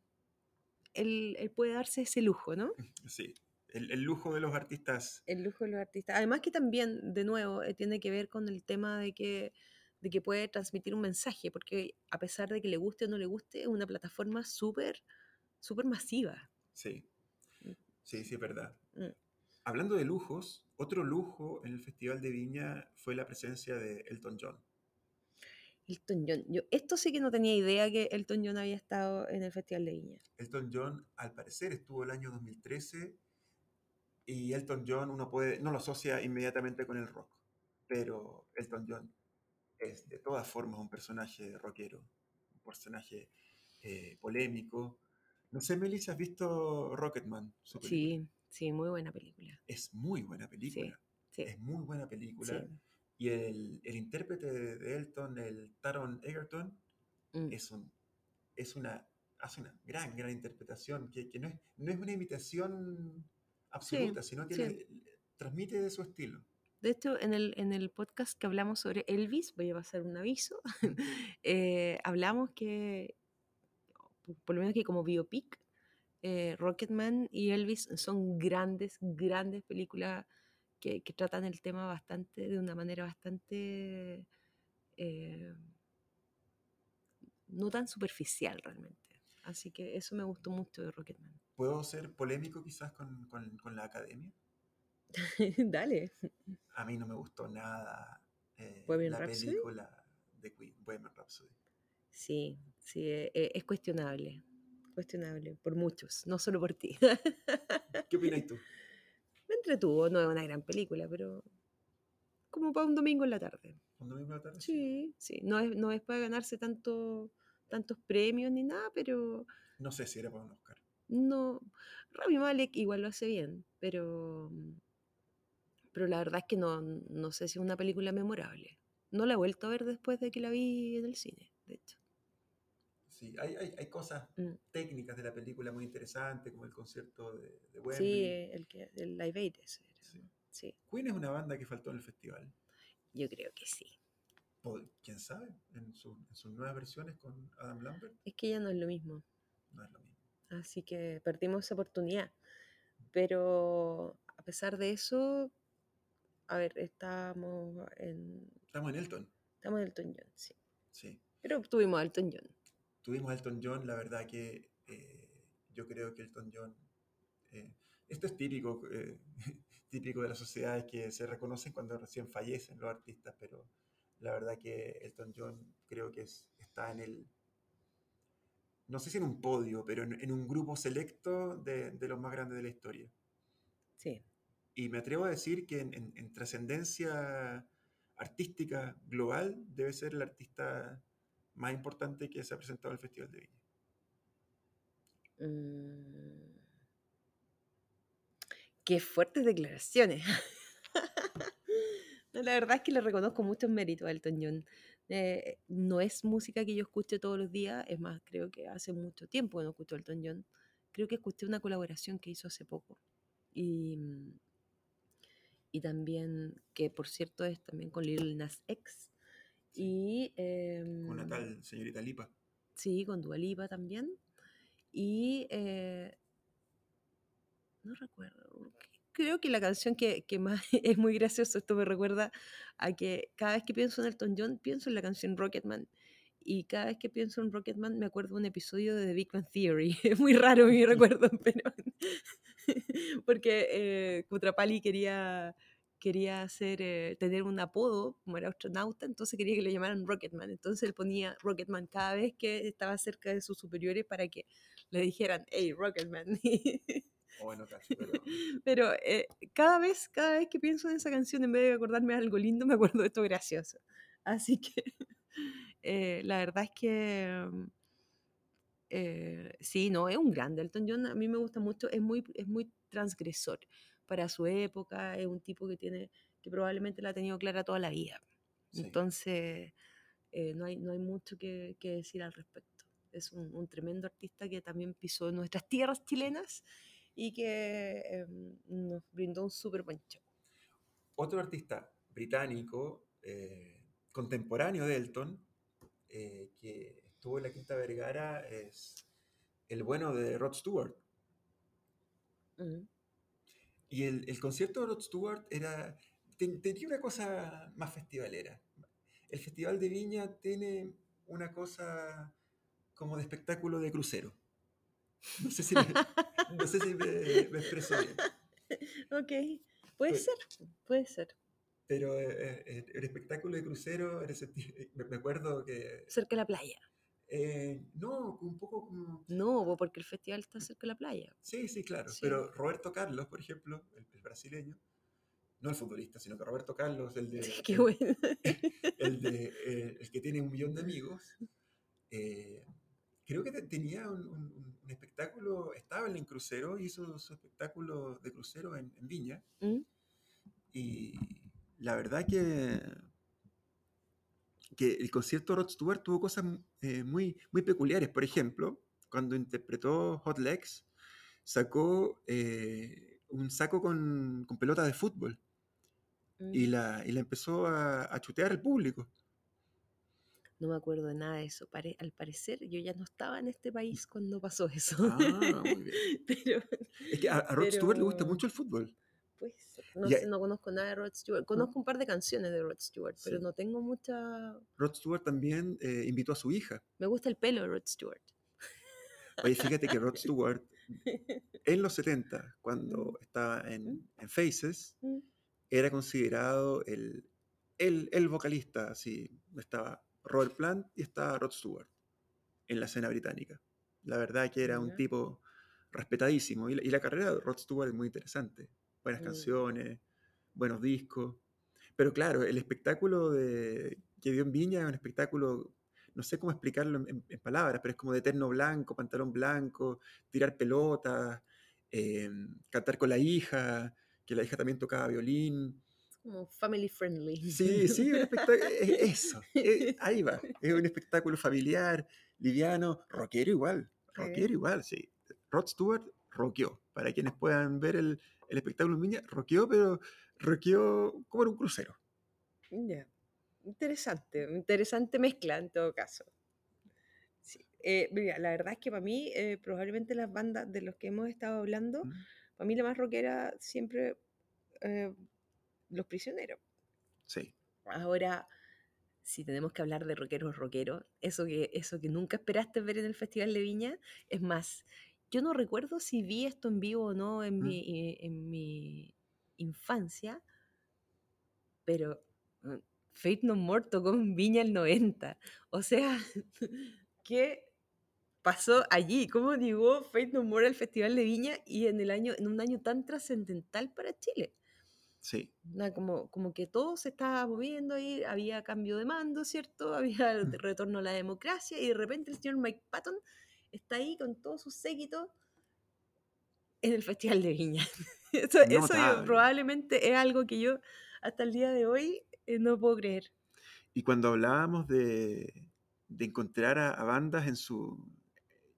él, él puede darse ese lujo, ¿no? Sí, el, el lujo de los artistas. El lujo de los artistas. Además que también, de nuevo, eh, tiene que ver con el tema de que, de que puede transmitir un mensaje, porque a pesar de que le guste o no le guste, es una plataforma súper, súper masiva. Sí, Mm. sí, sí, es verdad. Mm. Hablando de lujos, otro lujo en el Festival de Viña fue la presencia de Elton John. Elton John. Yo, esto sí que no tenía idea que Elton John había estado en el Festival de Viña. Elton John, al parecer, estuvo el año 2013 y Elton John uno puede, no lo asocia inmediatamente con el rock, pero Elton John es de todas formas un personaje rockero, un personaje eh, polémico. No sé, Melissa, ¿has visto Rocketman? Su? Sí, sí, muy buena película. Es muy buena película. Sí, Es muy buena película. sí. Y el, el intérprete de, Elton, el Taron Egerton, Mm. es, un, es una, hace una gran, gran interpretación, que, que no, es, no es una imitación absoluta, sino que sí. le- le transmite de su estilo. De hecho, en el, en el podcast que hablamos sobre Elvis, voy a pasar un aviso, eh, hablamos que, por- por lo menos que como biopic, eh, Rocketman y Elvis son grandes, grandes películas que, que tratan el tema bastante, de una manera bastante, eh, no tan superficial realmente. Así que eso me gustó mucho de Rocketman. ¿Puedo ser polémico quizás con, con- con la academia? Dale. A mí no me gustó nada eh, ¿Bohemian la Rhapsody? película de Queen, Bohemian Rhapsody. Sí, sí, e- e- es cuestionable. Cuestionable por muchos, no solo por ti. ¿Qué opinas tú? Me entretuvo, no es una gran película, pero como para un domingo en la tarde. ¿Un domingo de la tarde? Sí, sí, no es, no es para ganarse tanto, tantos premios ni nada, pero No sé si era para un Oscar. no. Rami Malek igual lo hace bien, pero, pero la verdad es que no, no sé si es una película memorable. No la he vuelto a ver después de que la vi en el cine, de hecho. Sí, hay, hay, hay cosas Mm. técnicas de la película muy interesantes, como el concierto de, de Wembley. Sí, el, que, el Live Aid ese era, Sí. Queen es una banda que faltó en el festival. yo creo que sí. ¿Quién sabe? En, su- en sus nuevas versiones con Adam Lambert Es que ya no es lo mismo. no es lo mismo. Así que perdimos esa oportunidad. Pero a pesar de eso, a ver, estamos en, Estamos en Elton. estamos en Elton John, sí. Sí. Pero tuvimos a Elton John. Tuvimos Elton John, la verdad que eh, yo creo que Elton John. eh, esto es típico, eh, típico de las sociedades que se reconocen cuando recién fallecen los artistas, pero la verdad que Elton John creo que es- está en el. No sé si en un podio, pero en, en un grupo selecto de, de los más grandes de la historia. Sí, Y me atrevo a decir que en, en- en trascendencia artística global debe ser el artista más importante que se ha presentado al Festival de Viña. Mm. Qué fuertes declaraciones. No, la verdad es que le reconozco muchos méritos a Elton John. Eh, no es música que yo escuche todos los días, es más, creo que hace mucho tiempo que no escucho a Elton John. Creo que escuché una colaboración que hizo hace poco. Y, y también, que por cierto es también con Lil Nas X. Sí. Y, Con una em, tal señorita Lipa. Sí, con Dua Lipa también. Y eh, no recuerdo. Creo que la canción que, que más es muy gracioso, esto me recuerda a que cada vez que pienso en Elton John, pienso en la canción Rocketman. Y cada vez que pienso en Rocketman, me acuerdo de un episodio de The Big Bang Theory. Es muy raro mi recuerdo, pero. Porque eh, Kutrapali quería, quería hacer, eh, tener un apodo, como era astronauta, entonces quería que lo llamaran Rocketman. Entonces él ponía Rocketman cada vez que estaba cerca de sus superiores para que le dijeran, hey, Rocketman. O bueno, casi, pero Pero eh, cada vez, cada vez que pienso en esa canción, en vez de acordarme de algo lindo, me acuerdo de esto gracioso. Así que eh, la verdad es que mm, eh, sí, no, es un grande. Elton John a mí me gusta mucho, es muy, es muy transgresor para su época, es un tipo que tiene, que probablemente la ha tenido clara toda la vida. sí. Entonces, eh, no, hay, no hay mucho que, que decir al respecto. Es un, un tremendo artista que también pisó nuestras tierras chilenas y que em, nos brindó un súper buen show. Otro artista británico eh, contemporáneo de Elton, eh, que estuvo en la Quinta Vergara, es el bueno de Rod Stewart. Ujú. Y el, el concierto de Rod Stewart era, ten- tenía una cosa más festivalera. El Festival de Viña tiene una cosa como de espectáculo de crucero. No sé si me, no sé si me- me expreso bien. ok, puede Pues- ser, puede ser. Pero eh, eh, el espectáculo de crucero, en ese me acuerdo que... Cerca de la playa. Eh, no, un poco como... No, po, porque el festival está cerca de la playa. Sí, sí, claro. Sí. Pero Roberto Carlos, por ejemplo, el, el brasileño, no el futbolista, sino que Roberto Carlos, el de... Qué el- bueno. el, de, eh, el que tiene un millón de amigos, eh, creo que te- tenía un, un- un espectáculo estable en crucero, hizo su espectáculo de crucero en, en Viña, ¿Mm? y la verdad que, que el concierto de Rod Stewart tuvo cosas eh, muy, muy peculiares. Por ejemplo, cuando interpretó Hot Legs, sacó eh, un saco con, con pelota de fútbol y Mm. la, y la empezó a, a chutear al público. No me acuerdo de nada de eso. Pare- al parecer, yo ya no estaba en este país cuando pasó eso. Ah, muy bien. Pero, Es que a, a Rod Stewart le gusta mucho el fútbol. Pues, no, Ya- sé, no conozco nada de Rod Stewart. Conozco un par de canciones de Rod Stewart, pero Sí. no tengo mucha... Rod Stewart también eh, invitó a su hija. Me gusta el pelo de Rod Stewart. Oye, fíjate que Rod Stewart, en los 70, cuando estaba en, en Faces, Mm. era considerado el, el, el vocalista, así, estaba Robert Plant y estaba Rod Stewart en la escena británica. La verdad que era un tipo respetadísimo y la, y la carrera de Rod Stewart es muy interesante. Buenas Mm. canciones, buenos discos. Pero claro, el espectáculo de, que dio en Viña es un espectáculo, no sé cómo explicarlo en, en- palabras, pero es como de terno blanco, pantalón blanco, tirar pelotas, eh, cantar con la hija, que la hija también tocaba violín. Como family friendly. Sí, sí, un espectáculo, eso, eh, ahí va, es un espectáculo familiar, liviano, rockero igual, rockero igual, sí. Rod Stewart rockeó, para quienes puedan ver el, el espectáculo en Viña, rockeó, pero rockeó como en un crucero. Ya. Interesante, interesante mezcla en todo caso. Sí. Eh, mira, la verdad es que para mí, eh, probablemente las bandas de los que hemos estado hablando, Mm, para mí la más rockera siempre eh, Los Prisioneros. Sí, Ahora, si tenemos que hablar de rockeros rockeros, eso que, eso que nunca esperaste ver en el Festival de Viña, es más, yo no recuerdo si vi esto en vivo o no en, Mm. mi, eh, en mi infancia, pero mm, Fate No More tocó en Viña el 90. O sea, ¿qué pasó allí? ¿Cómo llegó Fate No More al Festival de Viña y en, el año, en un año tan trascendental para Chile? sí, Nada, como, como que todo se estaba moviendo ahí, había cambio de mando, ¿cierto? Había Mm. retorno a la democracia y de repente el señor Mike Patton está ahí con todos sus séquitos en el Festival de Viña. Eso, eso yo- probablemente es algo que yo hasta el día de hoy eh, no puedo creer. Y cuando hablábamos de, de encontrar a, a bandas en su.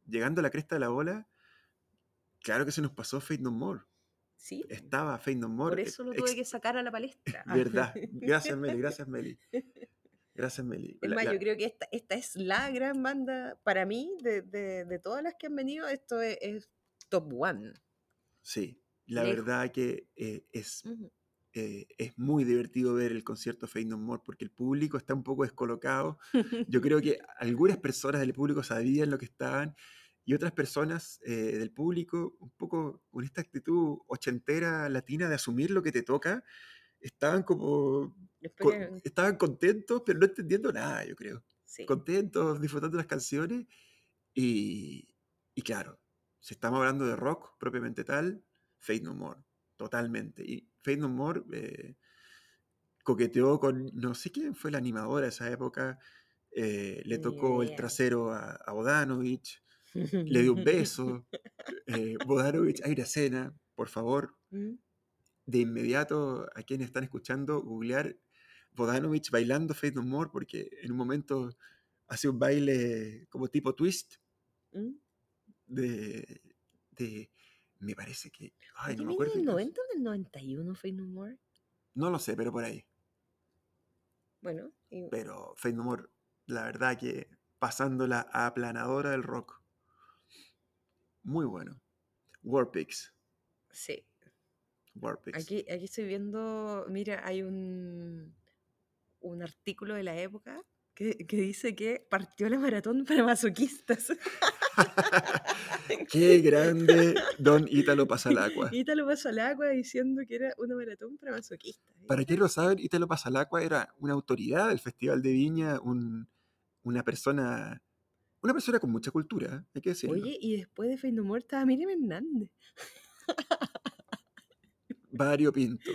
llegando a la cresta de la ola, claro que se nos pasó Fate No More. Sí, Estaba Fate No More. por eh, eso lo tuve ex- que sacar a la palestra. Verdad. Gracias, Meli. Gracias, Meli. Gracias, Meli. Es más, la- yo creo que esta, esta es la gran banda para mí, de, de- de todas las que han venido, esto es, es top one. Sí, la Lejos. verdad que eh, es, Ujú. eh, es muy divertido ver el concierto Fate No More porque el público está un poco descolocado. Yo creo que algunas personas del público sabían lo que estaban y otras personas eh, del público, un poco con esta actitud ochentera latina de asumir lo que te toca, estaban como... estaban contentos, pero no entendiendo nada, yo creo. sí. Contentos, disfrutando las canciones y, y claro, si estamos hablando de rock propiamente tal, Fate No More, totalmente. Y Fate No More eh, coqueteó con, no sé quién fue la animadora de esa época, eh, le tocó el trasero a, a Bodanovich, le dio un beso. eh, Bodanovich, hay una escena, por favor, Mm, de inmediato a quienes están escuchando, googlear Bodanovich bailando Fate No More, porque en un momento hace un baile como tipo twist mm. de, de me parece que, ay, no me ¿viene acuerdo. del qué 90 o del 91 Fate No More? No lo sé, pero por ahí. Bueno, y- Pero Fate No More, la verdad que pasando la aplanadora del rock. Muy bueno. Warpix. sí. Warpix. Aquí, aquí estoy viendo, mira, hay un, un artículo de la época que, que dice que partió la maratón para masoquistas. Qué grande Don Ítalo Pasalacqua. Ítalo pasó al agua diciendo que era una maratón para masoquistas. Para quienes lo saben, Ítalo Pasalacqua era una autoridad del Festival de Viña, un- una persona una persona con mucha cultura, hay que decirlo. Oye, y después de More estaba Miriam Hernández. Vario Pinto.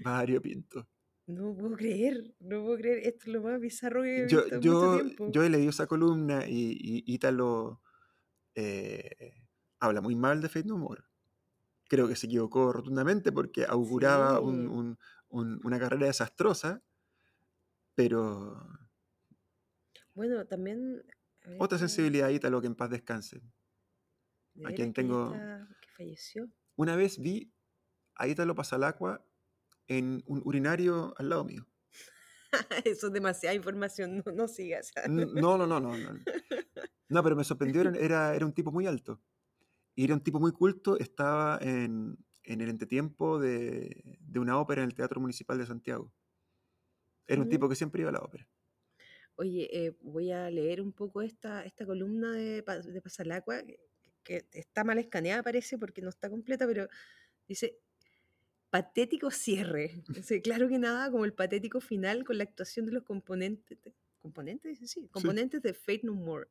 Vario Pinto. No puedo creer, no puedo creer. Esto es lo más bizarro que he Yo, visto en yo, mucho tiempo. yo he leído esa columna y, Ítalo eh, habla muy mal de Fate No More. Creo que se equivocó rotundamente porque auguraba un- Sí. un- un- una carrera desastrosa, pero Bueno, también... a ver, otra sensibilidad Ítalo que en paz descanse. de a quien tengo- que falleció. Una vez vi a Ítalo Pasalacqua en un urinario al lado mío. Eso es demasiada información, no, no sigas. No, no, no, no. No, No, pero me sorprendió, era- era, un tipo muy alto. Y era un tipo muy culto, estaba en, en el entretiempo de, de una ópera en el Teatro Municipal de Santiago. Era un tipo que siempre iba a la ópera. Oye, eh, voy a leer un poco esta, esta columna de, de Pasalacua, que, que está mal escaneada parece porque no está completa, pero dice patético cierre. Claro que nada, como el patético final con la actuación de los componentes, de- componentes, sí, componentes de Fate No More.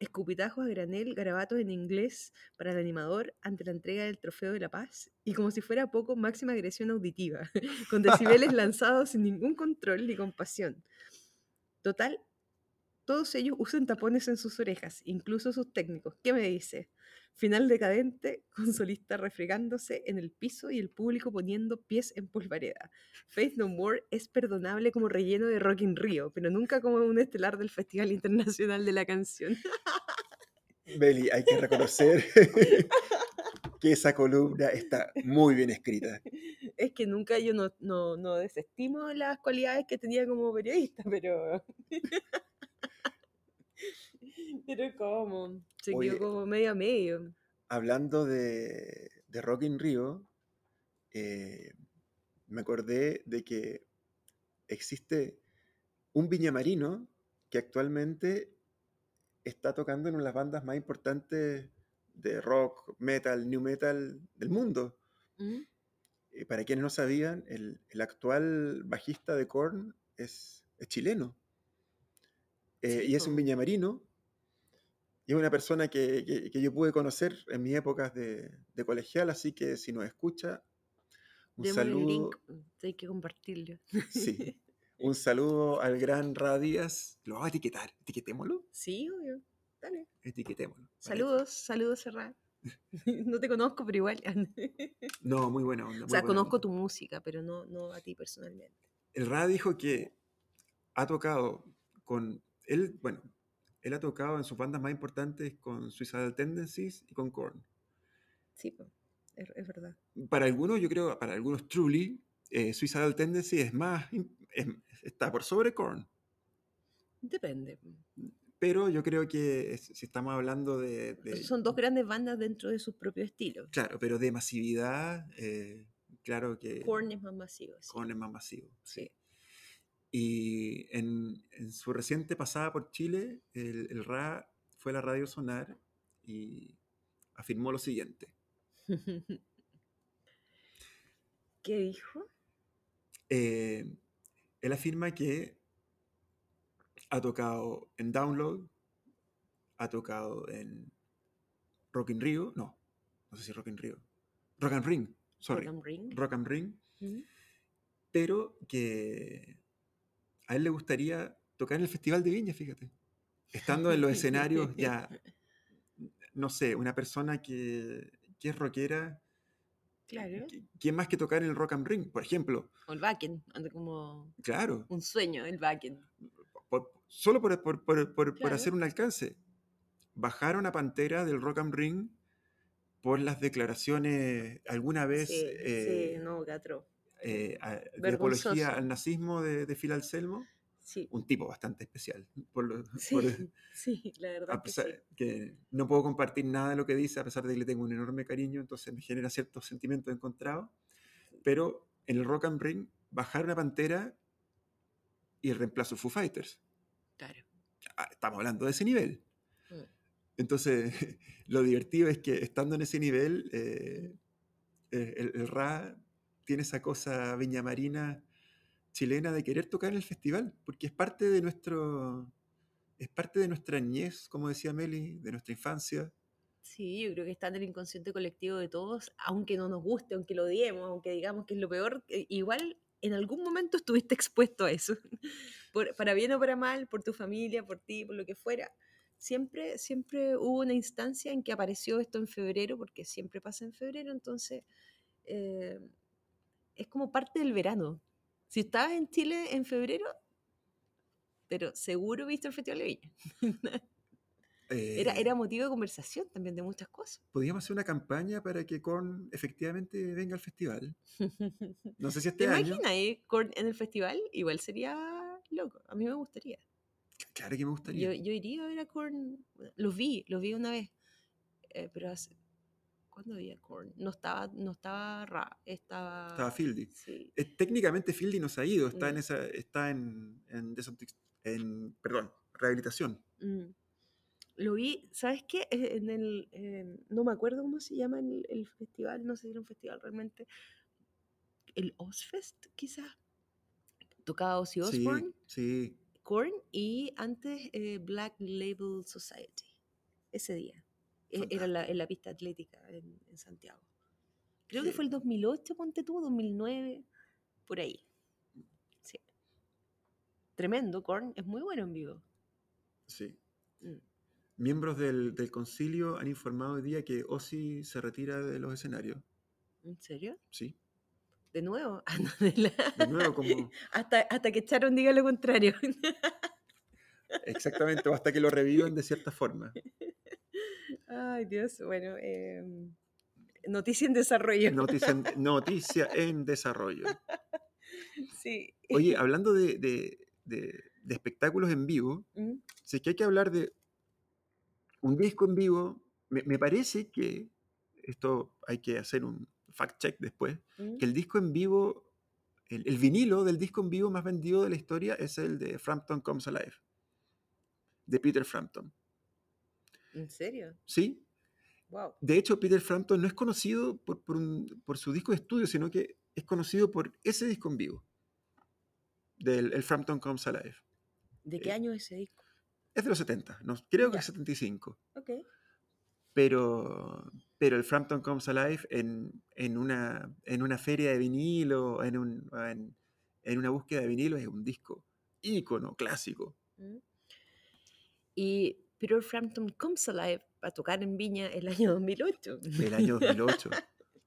Escupitajos a granel, garabatos en inglés para el animador ante la entrega del trofeo de la paz y como si fuera poco, máxima agresión auditiva, con decibeles lanzados sin ningún control ni compasión. Total, todos ellos usan tapones en sus orejas, incluso sus técnicos. ¿Qué me dice? Final decadente, con solista refregándose en el piso y el público poniendo pies en polvareda. Faith No More es perdonable como relleno de Rock in Rio, pero nunca como un estelar del Festival Internacional de la Canción. Beli, hay que reconocer que esa columna está muy bien escrita. Es que nunca yo no, no, no desestimo las cualidades que tenía como periodista, pero... pero como, se Oye. quedó como medio a medio. Hablando de, de Rock in Rio, eh, me acordé de que existe un viñamarino que actualmente está tocando en una de las bandas más importantes de rock, metal, new metal del mundo. ¿Mm? Eh, para quienes no sabían, el, el actual bajista de Korn es, es chileno. Eh, y es un viñamarino. Y es una persona que, que- que yo pude conocer en mis épocas de, de colegial, así que si nos escucha, un saludo. link, hay que compartirlo. Sí, un saludo al gran Ra Díaz. Lo vamos a etiquetar, etiquetémoslo. Sí, obvio. Dale. Etiquetémoslo. Saludos, saludos, Serrat. no te conozco, pero igual. No, muy buena onda. o sea, conozco onda. tu música, pero no, no a ti personalmente. El Ra dijo que ha tocado con él, bueno, él ha tocado en sus bandas más importantes con Suicidal Tendencies y con Korn. Sí, es, es verdad. Para algunos, yo creo, para algunos truly, eh, Suicidal Tendencies es más, es- está por sobre Korn. Depende. Pero yo creo que es- si estamos hablando de, de- Son dos grandes bandas dentro de sus propios estilos. claro, pero de masividad, eh, claro que Korn es más masivo. sí. Korn es más masivo. sí. Sí. Y en, en su reciente pasada por Chile, el, el RA fue a la radio Sonar y afirmó lo siguiente. ¿Qué dijo? Eh, él afirma que ha tocado en Download, ha tocado en Rock in Rio, no, no sé si Rock in Rio, Rock and Ring, sorry, Rock and Ring. Rock and Ring, ¿Mm? pero que a él le gustaría tocar en el Festival de Viña, fíjate. Estando en los escenarios ya, no sé, una persona que, que es rockera, Claro. ¿qui- ¿quién más que tocar en el Rock and Ring? Por ejemplo, O el Backen, anda como claro, un sueño, el Backen. por- solo por, por- por- por- por Claro. hacer un alcance. Bajaron a Pantera del Rock and Ring por las declaraciones alguna vez Sí, eh, sí, no, Gatro. Eh, a- de apología al nazismo de, de Phil Anselmo. Sí, Un tipo bastante especial. Por lo- sí, por- sí, la verdad a que pesar sí. que no puedo compartir nada de lo que dice, a pesar de que le tengo un enorme cariño, entonces me genera ciertos sentimientos encontrados. Pero en el Rock and Ring bajaron a Pantera y reemplazó Foo Fighters. Claro. Ah, Estamos hablando de ese nivel. Mm. Entonces, lo divertido es que estando en ese nivel, eh, eh, el, el Ra tiene esa cosa viñamarina chilena de querer tocar en el festival, porque es parte de nuestro, es parte de nuestra niñez, como decía Meli, de nuestra infancia. Sí, yo creo que está en el inconsciente colectivo de todos, aunque no nos guste, aunque lo odiemos, aunque digamos que es lo peor, eh, igual en algún momento estuviste expuesto a eso, para bien o para mal, por tu familia, por ti, por lo que fuera. Siempre, siempre hubo una instancia en que apareció esto en febrero, porque siempre pasa en febrero, entonces eh, es como parte del verano. Si estabas en Chile en febrero, pero seguro viste el Festival de Viña. Era, Eh, era motivo de conversación también de muchas cosas. Podríamos hacer una campaña para que Korn efectivamente venga al festival. No sé si ¿Te este año. imaginas eh, Korn en el festival? Igual sería loco. A mí me gustaría. Claro que me gustaría. Yo, yo iría a ver a Korn. Los vi, los vi una vez. Eh, pero hace- ¿Cuándo vi a Korn? No estaba, no estaba Ra, estaba... Estaba Fieldy. Sí. Eh, técnicamente Fieldy no se ha ido, está en Mm. esa, está en, en en, perdón, rehabilitación. Mm. Lo vi, ¿sabes qué? Eh, En el, eh, no me acuerdo cómo se llama el, el festival, no sé si era un festival realmente. El Ozfest, quizás. Tocaba Ozzy Sí, Osbourne, sí, Korn y antes eh, Black Label Society. Ese día. E- Era la- en la pista atlética en, en Santiago. Creo que fue el 2008, ponte tú, 2009, por ahí. Sí. Tremendo, Korn es muy bueno en vivo. sí. Mm. Miembros del, del concilio han informado hoy día que Ozzy se retira de los escenarios. ¿En serio? Sí. ¿De nuevo? Ah, no, de la- De nuevo, como hasta, hasta que Charon diga lo contrario. exactamente, o hasta que lo revivan de cierta forma. Ay, Dios, bueno. em, noticia en desarrollo. Noticia en, noticia en desarrollo. Sí. Oye, hablando de, de- de- de espectáculos en vivo, Mm, si es que hay que hablar de un disco en vivo, me, me parece que esto hay que hacer un fact check después, mm. que el disco en vivo, el, el vinilo del disco en vivo más vendido de la historia es el de Frampton Comes Alive, de Peter Frampton. ¿En serio? ¿Sí? Wow. De hecho, Peter Frampton no es conocido por, por un- por su disco de estudio, sino que es conocido por ese disco en vivo, del el Frampton Comes Alive. ¿De qué Eh, año es ese disco? Es de los 70, no, creo que Ya. es 75. Ok. pero, pero el Frampton Comes Alive en, en, una, en una feria de vinilo, en, un, en, en una búsqueda de vinilo, es un disco ícono, clásico. Mm. Y Peter Frampton Comes Alive a tocar en Viña el año 2008. El año 2008.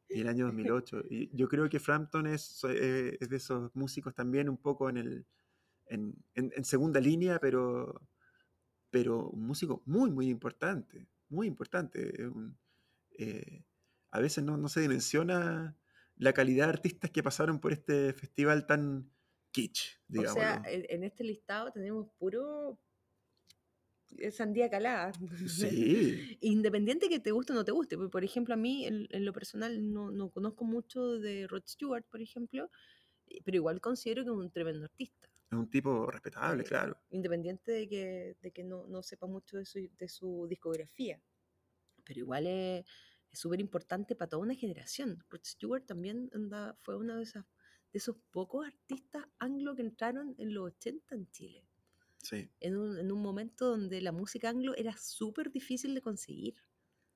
y el año 2008. Y yo creo que Frampton es, eh, es de esos músicos también un poco en, el, en, en- en segunda línea, pero, pero un músico muy, muy importante. Muy importante. un- eh, a veces no, no se dimensiona la calidad de artistas que pasaron por este festival tan kitsch, O digámoslo. sea, en en este listado tenemos puro eh, sandía calada. sí, Independiente que te guste o no te guste. Por ejemplo, a mí, en, en lo personal, no, no conozco mucho de Rod Stewart, por ejemplo, pero igual considero que es un tremendo artista. es un tipo respetable, Eh, claro. Independiente de que, de que no, no sepa mucho de su, de su discografía. Pero igual es es súper importante para toda una generación. Rod Stewart también anda- fue uno de, esas, de esos pocos artistas anglo que entraron en los 80 en Chile. Sí, En un, en un momento donde la música anglo era súper difícil de conseguir.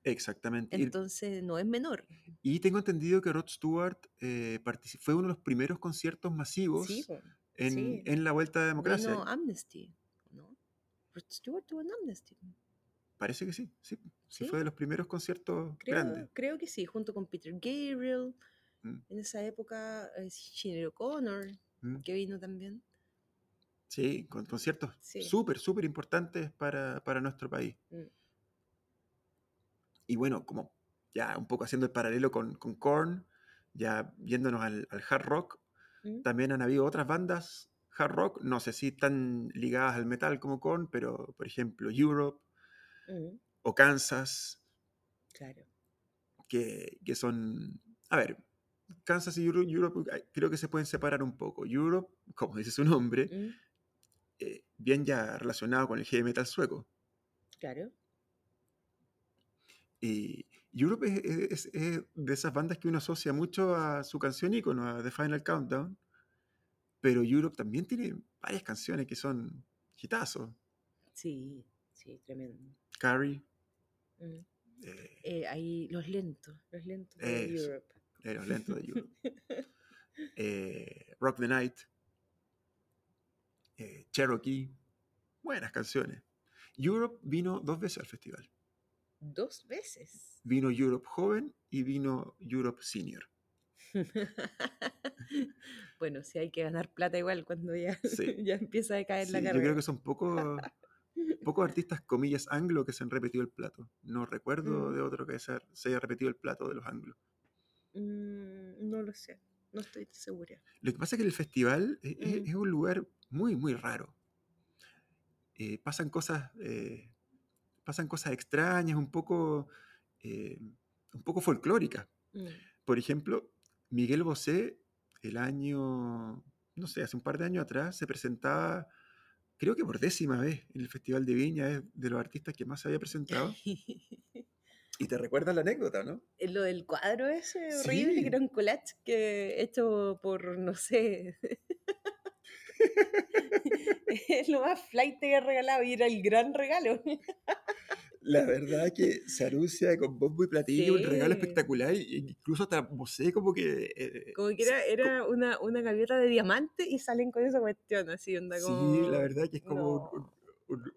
exactamente. Entonces no es menor. Y tengo entendido que Rod Stewart eh, fue uno de los primeros conciertos masivos Sí, en, sí. en la Vuelta la Democracia. Vino Amnesty, ¿no? Rod Stewart tuvo en Amnesty. Parece que sí, sí. Sí, fue de los primeros conciertos Creo, grandes. creo que sí, junto con Peter Gabriel. Mm. En esa época, eh, O'Connor, Mm. que vino también. Sí, con conciertos Sí. súper, súper importantes para, para nuestro país. Mm. Y bueno, como ya un poco haciendo el paralelo con, con Korn, ya yéndonos al, al hard rock, Mm. también han habido otras bandas hard rock, no sé si tan ligadas al metal como Korn, pero por ejemplo Europe Mm, o Kansas, Claro. que, que son, a ver, Kansas y Euro- Europe, eh, creo que se pueden separar un poco. Europe, como dice su nombre, eh, bien ya relacionado con el heavy metal sueco. Claro. Y Europe es, es- es de esas bandas que uno asocia mucho a su canción ícono, a The Final Countdown, pero Europe también tiene varias canciones que son hitazos. Sí, sí, tremendo. Carrie, Mm. eh, Eh, ahí los lentos, los lentos de Eso. Europe. los lentos de Europe. Rock the Night, eh, Cherokee, buenas canciones. Europe vino dos veces al festival. Dos veces. Vino Europe joven y vino Europe senior. bueno, sí hay que ganar plata igual cuando ya, Sí. ya empieza a caer Sí, la yo carrera. creo que son pocos, pocos artistas, comillas, anglo que se han repetido el plato. No recuerdo Mm. de otro que se, se haya repetido el plato de los anglos. Mm, no lo sé, no estoy segura. Lo que pasa es que el festival e- e- Mm. es, un lugar muy, muy raro. Eh, pasan cosas, eh, pasan cosas extrañas, un poco, eh, un poco folclóricas. Mm, Por ejemplo, Miguel Bosé, el año, no sé, hace un par de años atrás, se presentaba, creo que por décima vez en el Festival de Viña, es de los artistas que más se había presentado. Y te recuerdas la anécdota, ¿no? Eh, Lo del cuadro ese horrible, Sí. que era un collage que hecho por, no sé. es lo más flight que he regalado y era el gran regalo. La verdad que se anuncia con bombo y platillo, un regalo Sí. espectacular, incluso hasta Bosé como que... eh, Como que era, era una, una gaviota de diamante y salen con esa cuestión así, onda Sí, como... la verdad que es como un- no. un- un-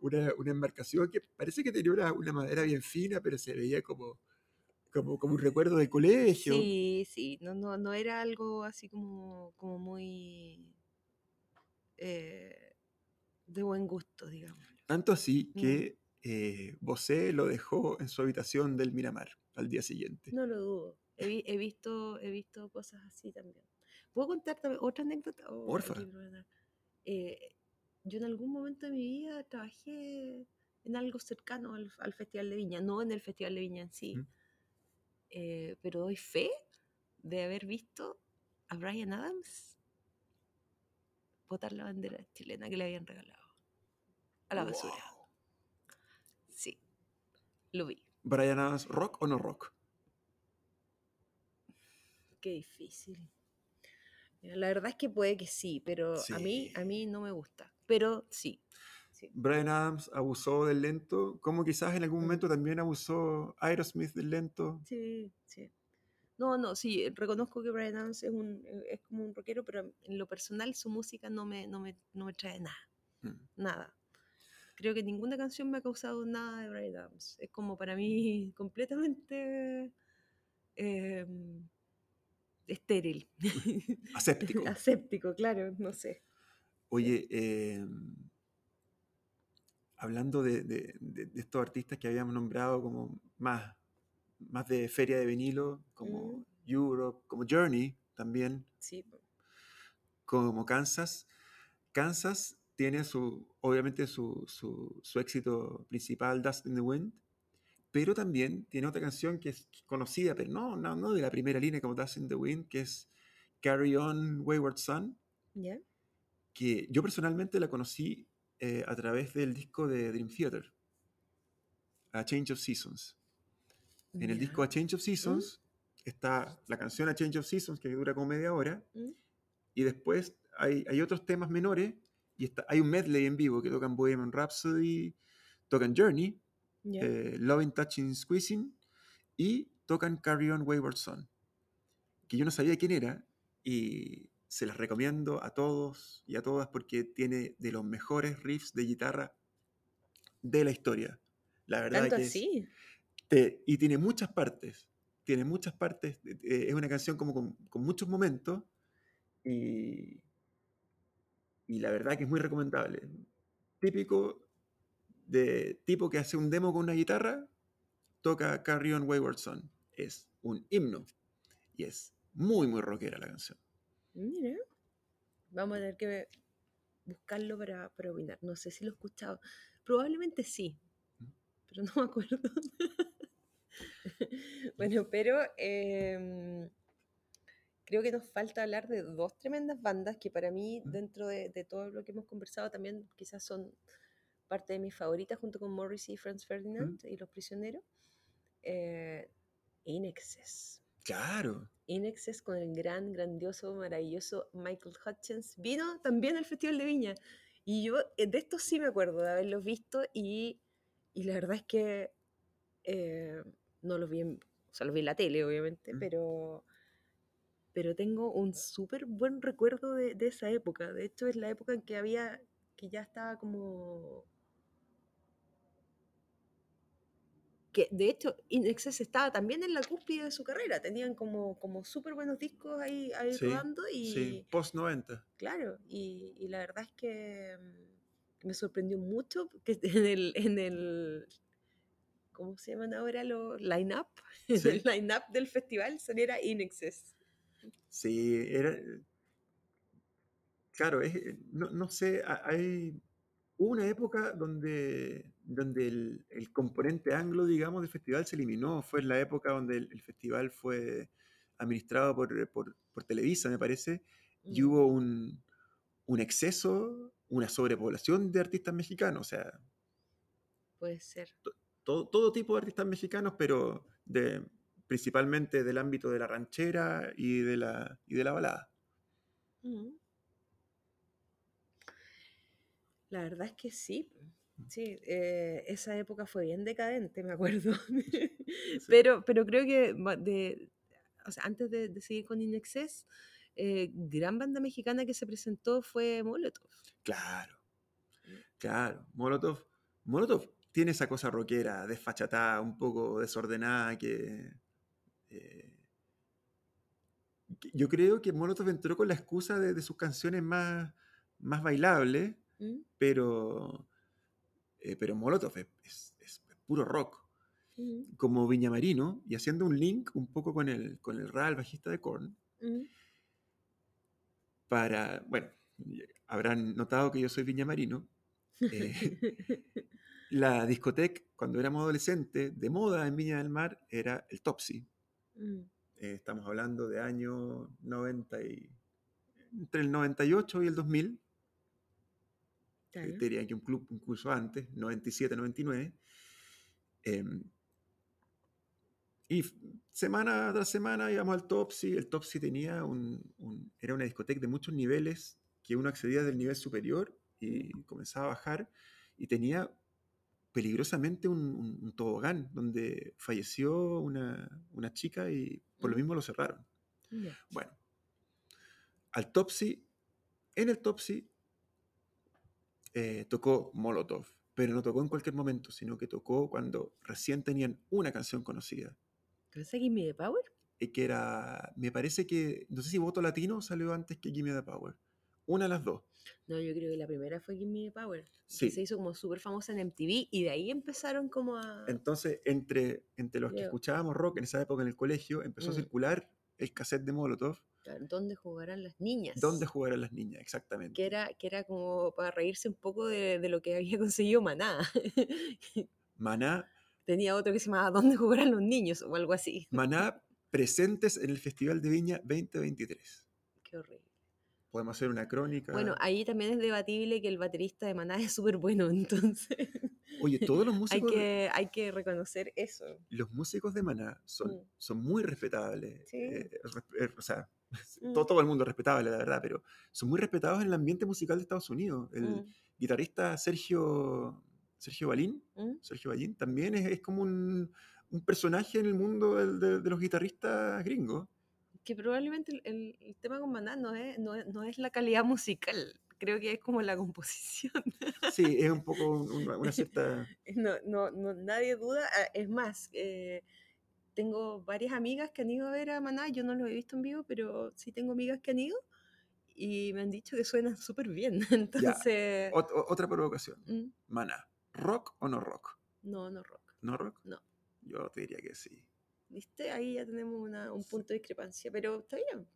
una, una embarcación que parece que tenía una, una madera bien fina, pero se veía como, como, como un recuerdo de colegio. Sí, sí, no, no, no era algo así como, como muy eh, de buen gusto, digamos. Tanto así que eh, Bosé lo dejó en su habitación del Miramar al día siguiente. No lo dudo. He, vi- he visto, he visto cosas así también. ¿Puedo contar otra anécdota? Oh, Porfa. Eh, yo en algún momento de mi vida trabajé en algo cercano al, al Festival de Viña, no en el Festival de Viña en sí, Mm. eh, pero doy fe de haber visto a Brian Adams botar la bandera chilena que le habían regalado a la basura. Sí, lo vi. Brian Adams, ¿rock o no rock? Qué difícil. La verdad es que puede que sí, pero a mí, a mí no me gusta. Pero sí. sí. Brian Adams abusó del lento, como quizás en algún momento también abusó Aerosmith del lento. Sí, sí. No, no, sí, eh, reconozco que Brian Adams es, un, eh, es como un rockero, pero en lo personal su música no me, no me, no me trae nada, Mm. nada. Creo que ninguna canción me ha causado nada de Brian Adams. Es como para mí completamente em, estéril. Aséptico. Aséptico, claro, no sé. Oye, eh, hablando de, de- de- de estos artistas que habíamos nombrado como más, más de feria de vinilo, como Mm. Europe, como Journey también, Sí, como Kansas. Kansas tiene su, obviamente su, su- su éxito principal, Dust in the Wind, pero también tiene otra canción que es conocida, pero no, no, no de la primera línea como Dust in the Wind, que es Carry On Wayward Son. Que yo personalmente la conocí eh, a través del disco de Dream Theater, A Change of Seasons. En el disco A Change of Seasons está la canción A Change of Seasons, que dura como media hora, ¿Mm? y después hay, hay otros temas menores, y está, hay un medley en vivo que tocan Bohemian Rhapsody, tocan Journey, ¿Ya? eh, Loving, Touching, Squeezing, y tocan Carry On Wayward Son, que yo no sabía quién era, y se las recomiendo a todos y a todas porque tiene de los mejores riffs de guitarra de la historia. La verdad ¿Tanto que es- así? te- y tiene muchas partes. Tiene muchas partes. eh, eh, es una canción como con, con muchos momentos. Y, y la verdad que es muy recomendable. Típico de tipo que hace un demo con una guitarra, toca Carry On Wayward Son. Es un himno. Y es muy, muy rockera la canción. Mira. Vamos a tener que buscarlo para, para opinar. No sé si lo he escuchado. Probablemente sí, ¿Mm? pero no me acuerdo. bueno, pero em, creo que nos falta hablar de dos tremendas bandas que para mí, ¿Mm? dentro de, de todo lo que hemos conversado, también quizás son parte de mis favoritas, junto con Morrissey y Franz Ferdinand y Los Prisioneros. Eh, In Excess. Claro. In Excess con el gran, grandioso, maravilloso Michael Hutchins. Vino también al Festival de Viña. Y yo eh, de esto sí me acuerdo de haberlos visto y, y la verdad es que eh, no los vi en, o sea, los vi en la tele, obviamente, Mm. pero, pero tengo un súper buen recuerdo de, de esa época. De hecho, es la época en que había, que ya estaba como... que de hecho In Excess estaba también en la cúspide de su carrera, tenían como, como súper buenos discos ahí, ahí Sí, rodando y Sí, post 90. claro, y, y la verdad es que mm, me sorprendió mucho que en el, en el ¿cómo se llaman ahora los line-up? Sí. el line-up del festival saliera In Excess. Sí, era. Claro, es, eh, no, no sé, ha- hay. Una época donde, donde el, el componente anglo, digamos, del festival se eliminó. Fue en la época donde el, el festival fue administrado por, por, por Televisa, me parece, y Mm. hubo un, un exceso una sobrepoblación de artistas mexicanos, o sea, Puede ser. todo, todo tipo de artistas mexicanos, pero de, principalmente del ámbito de la ranchera y de la, y de la balada. Ujú. La verdad es que sí. Sí, eh, esa época fue bien decadente, me acuerdo. Pero, pero creo que de, o sea, antes de, de seguir con Inexcess, eh, gran banda mexicana que se presentó fue Molotov. Claro, claro. Molotov, Molotov tiene esa cosa rockera, desfachatada, un poco desordenada, que, eh, yo creo que Molotov entró con la excusa de, de sus canciones más, más bailables, ¿Mm? pero, eh, pero Molotov es, es- es puro rock. Ujú, Como Viñamarino, y haciendo un link un poco con el, con el Ra, el bajista de Korn, para, bueno, habrán notado que yo soy Viñamarino. eh, la discoteca, cuando éramos adolescentes, de moda en Viña del Mar, era el Topsy. Mm, Eh, estamos hablando de años 90 y, entre el 98 y el 2000. Eh, claro. te diría que un club incluso antes, 97, 99. em, y f- semana tras semana íbamos al Topsy. El Topsy tenía un, un- era una discoteca de muchos niveles que uno accedía del nivel superior y comenzaba a bajar y tenía peligrosamente un, un- un tobogán donde falleció una, una chica y por lo mismo lo cerraron. Ya. Bueno, al Topsy, en el Topsy eh, tocó Molotov, pero no tocó en cualquier momento, sino que tocó cuando recién tenían una canción conocida. ¿Pero ese Give Me the Power? Y que era, me parece que, no sé si Voto Latino salió antes que Gimme the Power. Una de las dos. No, yo creo que la primera fue Give Me the Power. Sí. Que se hizo como súper famosa en MTV y de ahí empezaron como a... Entonces, entre, entre los que escuchábamos rock en esa época en el colegio, empezó a Mm. circular el cassette de Molotov, Claro, ¿Dónde jugarán las niñas? donde jugaran las niñas, exactamente. que era, que era como para reírse un poco de, de lo que había conseguido Maná. Maná, Tenía otro que se llamaba ¿Dónde jugarán los niños? o algo así. Maná presentes en el Festival de Viña 2023. Qué horrible. Podemos hacer una crónica. Bueno, ahí también es debatible que el baterista de Maná es súper bueno, entonces Oye, todos los hay músicos, de- que, hay que reconocer eso. los músicos de Maná son, Mm. son muy respetables. Sí. eh, resp- eh, o sea, Mm. todo, todo el mundo es respetable, la verdad, pero son muy respetados en el ambiente musical de Estados Unidos. El Mm, guitarrista Sergio, Sergio Balín, mm. Sergio Ballín también es, es como un, un personaje en el mundo del- de, de los guitarristas gringos. Que probablemente el, el- el tema con Maná no es, no, es, no es la calidad musical, creo que es como la composición. Sí, es un poco un- una, una cierta... No, no, no, nadie duda. ah, Es más, eh, tengo varias amigas que han ido a ver a Maná. Yo no los he visto en vivo, pero sí tengo amigas que han ido y me han dicho que suenan súper bien. Entonces, ot- otra provocación. mm, Maná, ¿rock o no rock? no, no rock. ¿No rock? No. Yo te diría que sí. ¿Viste? Ahí ya tenemos una- un punto de discrepancia, pero está bien.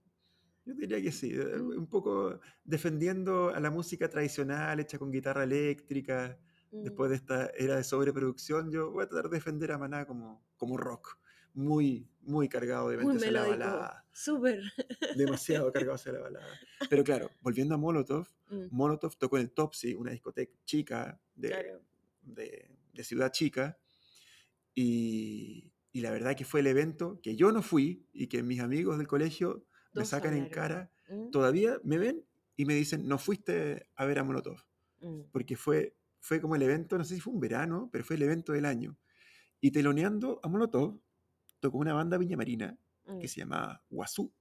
Yo diría que sí, eh, un poco defendiendo a la música tradicional hecha con guitarra eléctrica. Mm, Después de esta era de sobreproducción, yo voy a tratar de defender a Maná como, como rock. Muy, muy cargado obviamente hacia la balada. Súper. Demasiado cargado hacia la balada. Pero claro, volviendo a Molotov, Mm, Molotov tocó en el Topsy, una discoteca chica de, claro. de, de ciudad chica. Y, y la verdad que fue el evento que yo no fui y que mis amigos del colegio me sacan en cara Mm, todavía me ven y me dicen, no fuiste a ver a Molotov, mm, porque fue, fue como el evento, no sé si fue un verano, pero fue el evento del año. Y teloneando a Molotov, tocó una banda viñamarina mm. que se llamaba Guazú.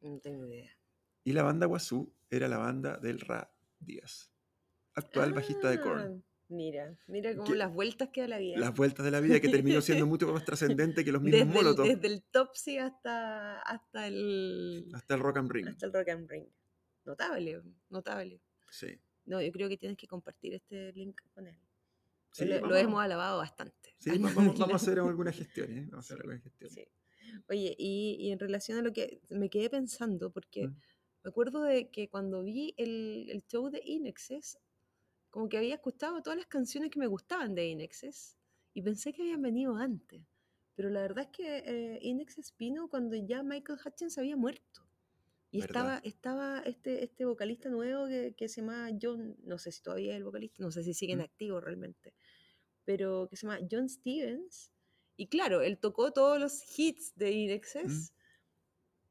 No tengo idea. Y la banda Guazú era la banda del Ra Díaz, actual bajista de Korn. Mira, mira cómo Que- las vueltas que da la vida. Las vueltas de la vida que terminó siendo mucho más trascendente que los mismos desde, el, Molotov desde el Topsy hasta, hasta, el, hasta el Rock and Ring. hasta el Rock and Ring. Notable, notable. Sí. No, yo creo que tienes que compartir este link con él. Sí, lo, hemos alabado bastante. sí, va- vamos, vamos a hacer algunas gestiones. ¿eh? Vamos a hacer Sí, algunas gestiones. Sí. Oye, y, y en relación a lo que me quedé pensando, porque Mm. me acuerdo de que cuando vi el, el show de Inexes, como que había escuchado todas las canciones que me gustaban de Inexes y pensé que habían venido antes. Pero la verdad es que eh, Inexes vino cuando ya Michael Hutchins había muerto. Y ¿verdad? estaba, estaba este, este vocalista nuevo que, que se llama John, no sé si todavía es el vocalista, no sé si sigue en ¿Mm? activo realmente, pero que se llama John Stevens. Y claro, él tocó todos los hits de ¿Mm? Excess,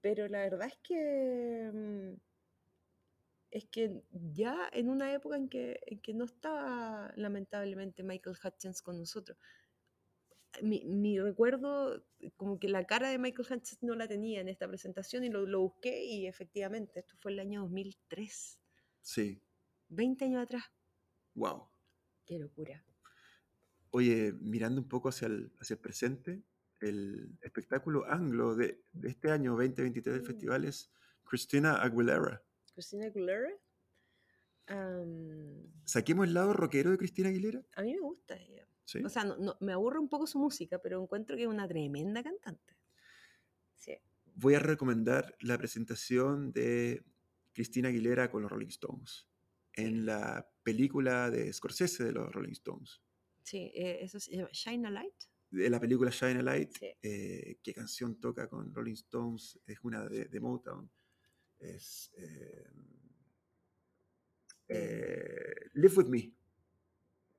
pero la verdad es que mm, es que ya en una época en que, en que no estaba lamentablemente Michael Hutchins con nosotros. Mi, mi recuerdo, como que la cara de Michael Hutchins no la tenía en esta presentación y lo, lo busqué y efectivamente, esto fue el año 2003, Sí, 20 años atrás. wow. Qué locura. Oye, mirando un poco hacia el, hacia el presente, el espectáculo anglo de, de este año 2023 del Mm. festival es Christina Aguilera. Christina Aguilera. am, ¿Saquemos el lado rockero de Christina Aguilera? a mí me gusta ella. Sí. O sea, no- no- me aburre un poco su música, pero encuentro que es una tremenda cantante. Sí. Voy a recomendar la presentación de Christina Aguilera con los Rolling Stones en la película de Scorsese de los Rolling Stones. Sí, eh, eso se llama Shine a Light. De la película Shine a Light, Sí. eh, ¿qué canción toca con Rolling Stones? Es una de, de Motown. Es eh, eh, Live With Me.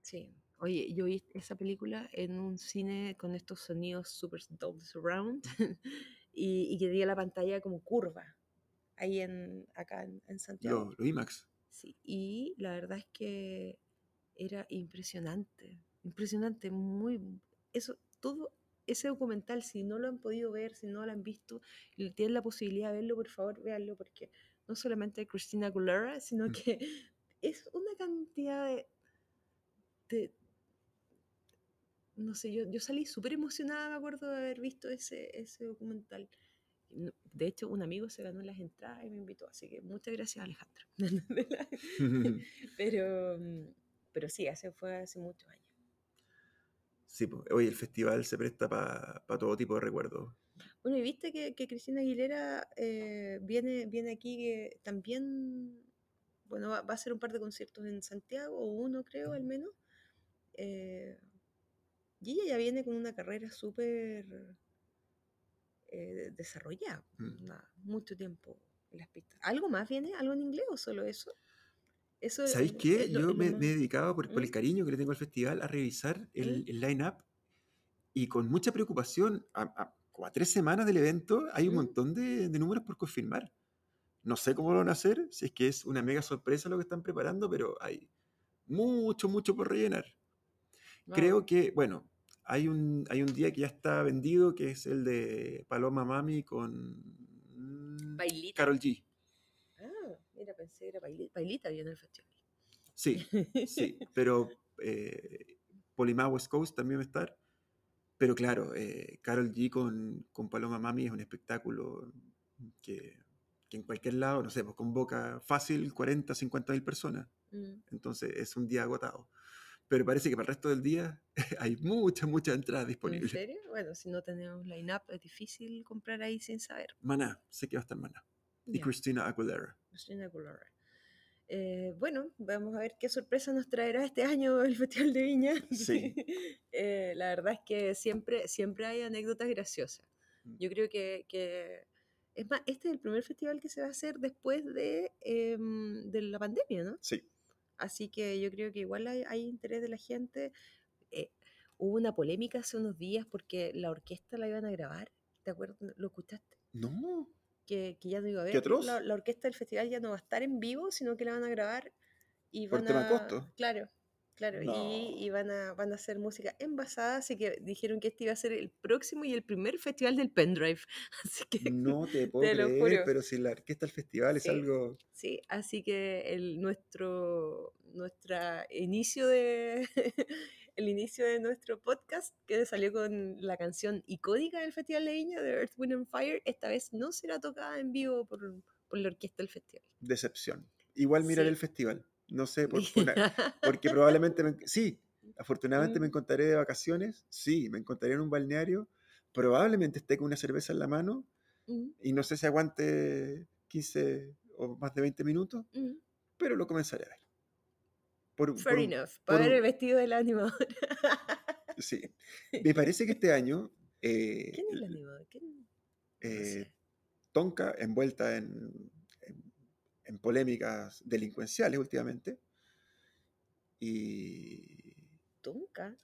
Sí. Oye, yo vi esa película en un cine con estos sonidos super dolby surround y, y que tenía la pantalla como curva ahí en acá en, en Santiago. Los, los IMAX. Sí, y la verdad es que era impresionante, impresionante, muy eso todo ese documental si no lo han podido ver, si no lo han visto, y tienen la posibilidad de verlo, por favor, véanlo porque no solamente Christina Aguilera, sino Mm. que es una cantidad de, de- no sé, yo, yo salí súper emocionada, me acuerdo de haber visto ese, ese documental. De hecho, un amigo se ganó las entradas y me invitó, así que muchas gracias, Alejandro. pero, mm, pero sí, hace, fue hace muchos años. Sí, po. oye, el festival se presta para todo tipo de recuerdos. Bueno, y viste que, que Cristina Aguilera eh, viene, viene aquí que también, bueno, va, va a hacer un par de conciertos en Santiago, o uno creo al menos. eh, y ella ya viene con una carrera súper eh, desarrollada, Mm. nada, mucho tiempo en las pistas. ¿Algo más viene? ¿Algo en inglés o solo eso? Eso ¿Sabéis qué? es lo- Yo es lo me, me he dedicado, por, por el ¿Mm? cariño que le tengo al festival, a revisar el, ¿Mm? el line-up y con mucha preocupación, a, a- como a tres semanas del evento, hay un ¿Mm? montón de, de números por confirmar. No sé cómo lo van a hacer, si es que es una mega sorpresa lo que están preparando, pero hay mucho, mucho por rellenar. Creo Wow. que, bueno, hay un, hay un día que ya está vendido, que es el de Paloma Mami con Bailita. Carol G. Mira, pensé que era Bailita, Bailita viene el festival. Sí, sí, pero eh, Polimá West Coast también va a estar. Pero claro, eh, Carol G con, con Paloma Mami es un espectáculo que, que en cualquier lado, no sé, pues convoca fácil 40, 50 mil personas. Mm. Entonces es un día agotado. Pero parece que para el resto del día hay muchas, muchas entradas ¿En disponibles. serio? Bueno, si no tenemos line-up es difícil comprar ahí sin saber. Maná, sé que va a estar Maná. Y Ya, Christina Aguilera. Christina Aguilera. Eh, bueno, vamos a ver qué sorpresa nos traerá este año el Festival de Viña. Sí. Eh, la verdad es que siempre, siempre hay anécdotas graciosas. Mm. Yo creo que, que- Es más, este es el primer festival que se va a hacer después de, em, de la pandemia, ¿no? Sí. Así que yo creo que igual hay, hay interés de la gente. Eh, hubo una polémica hace unos días porque la orquesta la iban a grabar. ¿Te acuerdas? ¿Lo escuchaste? No. Que, que ya no iba a ¿Qué ver. La, la orquesta del festival ya no va a estar en vivo, sino que la van a grabar y Por van tema a. costo. Claro, claro. No. Y, y van, a, van a hacer música envasada. Así que dijeron que este iba a ser el próximo y el primer festival del pendrive. Así que. No te puedo Te lo creer, juro. pero si la orquesta del festival es Sí. algo. Sí, así que el, nuestro nuestra inicio de el inicio de nuestro podcast que salió con la canción icónica del Festival de Viña de Earth, Wind and Fire, esta vez no será tocada en vivo por, por la orquesta del festival. decepción. Igual miraré Sí. el festival. No sé, por, por una- porque probablemente me, sí, afortunadamente me Mm. encontraré de vacaciones, sí, me encontraré en un balneario, probablemente esté con una cerveza en la mano Mm, y no sé si aguante 15 o más de 20 minutos, mm. pero lo comenzaré a ver. Por, Fair por enough, para ver el vestido del animador. sí. Me parece que este año eh, ¿Quién es el animador? ¿Quién? No eh, sé. Tonka, envuelta en, en- en polémicas delincuenciales últimamente. Y... ¿Tonka?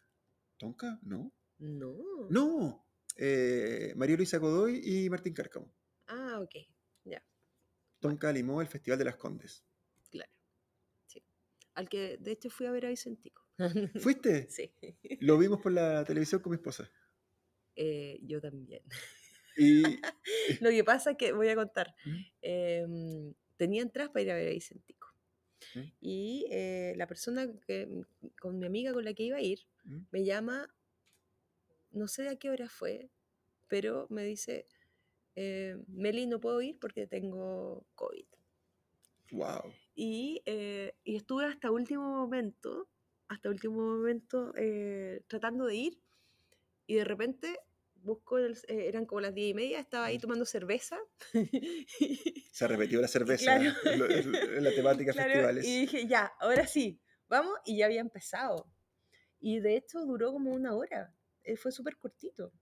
¿Tonka? No. No. No. Eh, María Luisa Godoy y Martín Cárcamo. Ah, ok. Ya, Tonka animó el Festival de las Condes. Al que de hecho fui a ver a Vicentico. ¿Fuiste? sí. Lo vimos por la televisión con mi esposa. Eh, yo también. Y Lo que pasa es que, voy a contar, ¿Mm? em, tenía entradas para ir a ver a Vicentico. ¿Mm? Y eh, la persona que, con mi amiga con la que iba a ir, ¿Mm? me llama, no sé a qué hora fue, pero me dice, eh, Meli, no puedo ir porque tengo COVID. wow. Y, eh, y estuve hasta último momento, hasta último momento eh, tratando de ir y de repente busco, el- eh, eran como las diez y media, estaba ahí tomando cerveza. Se repetió la cerveza Claro. en, en- la temática Claro, festivales. y dije, ya, ahora sí, vamos, y ya había empezado. Y de hecho duró como una hora, fue súper cortito.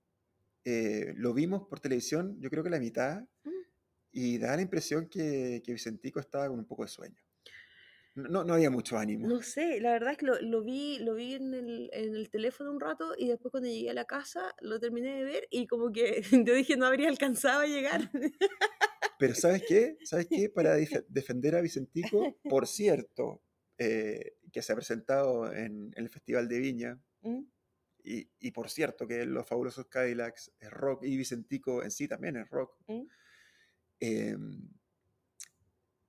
Eh, lo vimos por televisión, yo creo que la mitad, Mm. Y da la impresión que, que Vicentico estaba con un poco de sueño. No, no había mucho ánimo. No sé, la verdad es que lo, lo vi, lo vi en el, en el teléfono un rato y después cuando llegué a la casa lo terminé de ver y como que yo dije no habría alcanzado a llegar. Pero ¿sabes qué? ¿Sabes qué? Para defender a Vicentico, por cierto, eh, que se ha presentado en, el Festival de Viña, Mm, y, y por cierto que Los Fabulosos Cadillacs es rock, y Vicentico en sí también es rock, mm. Eh,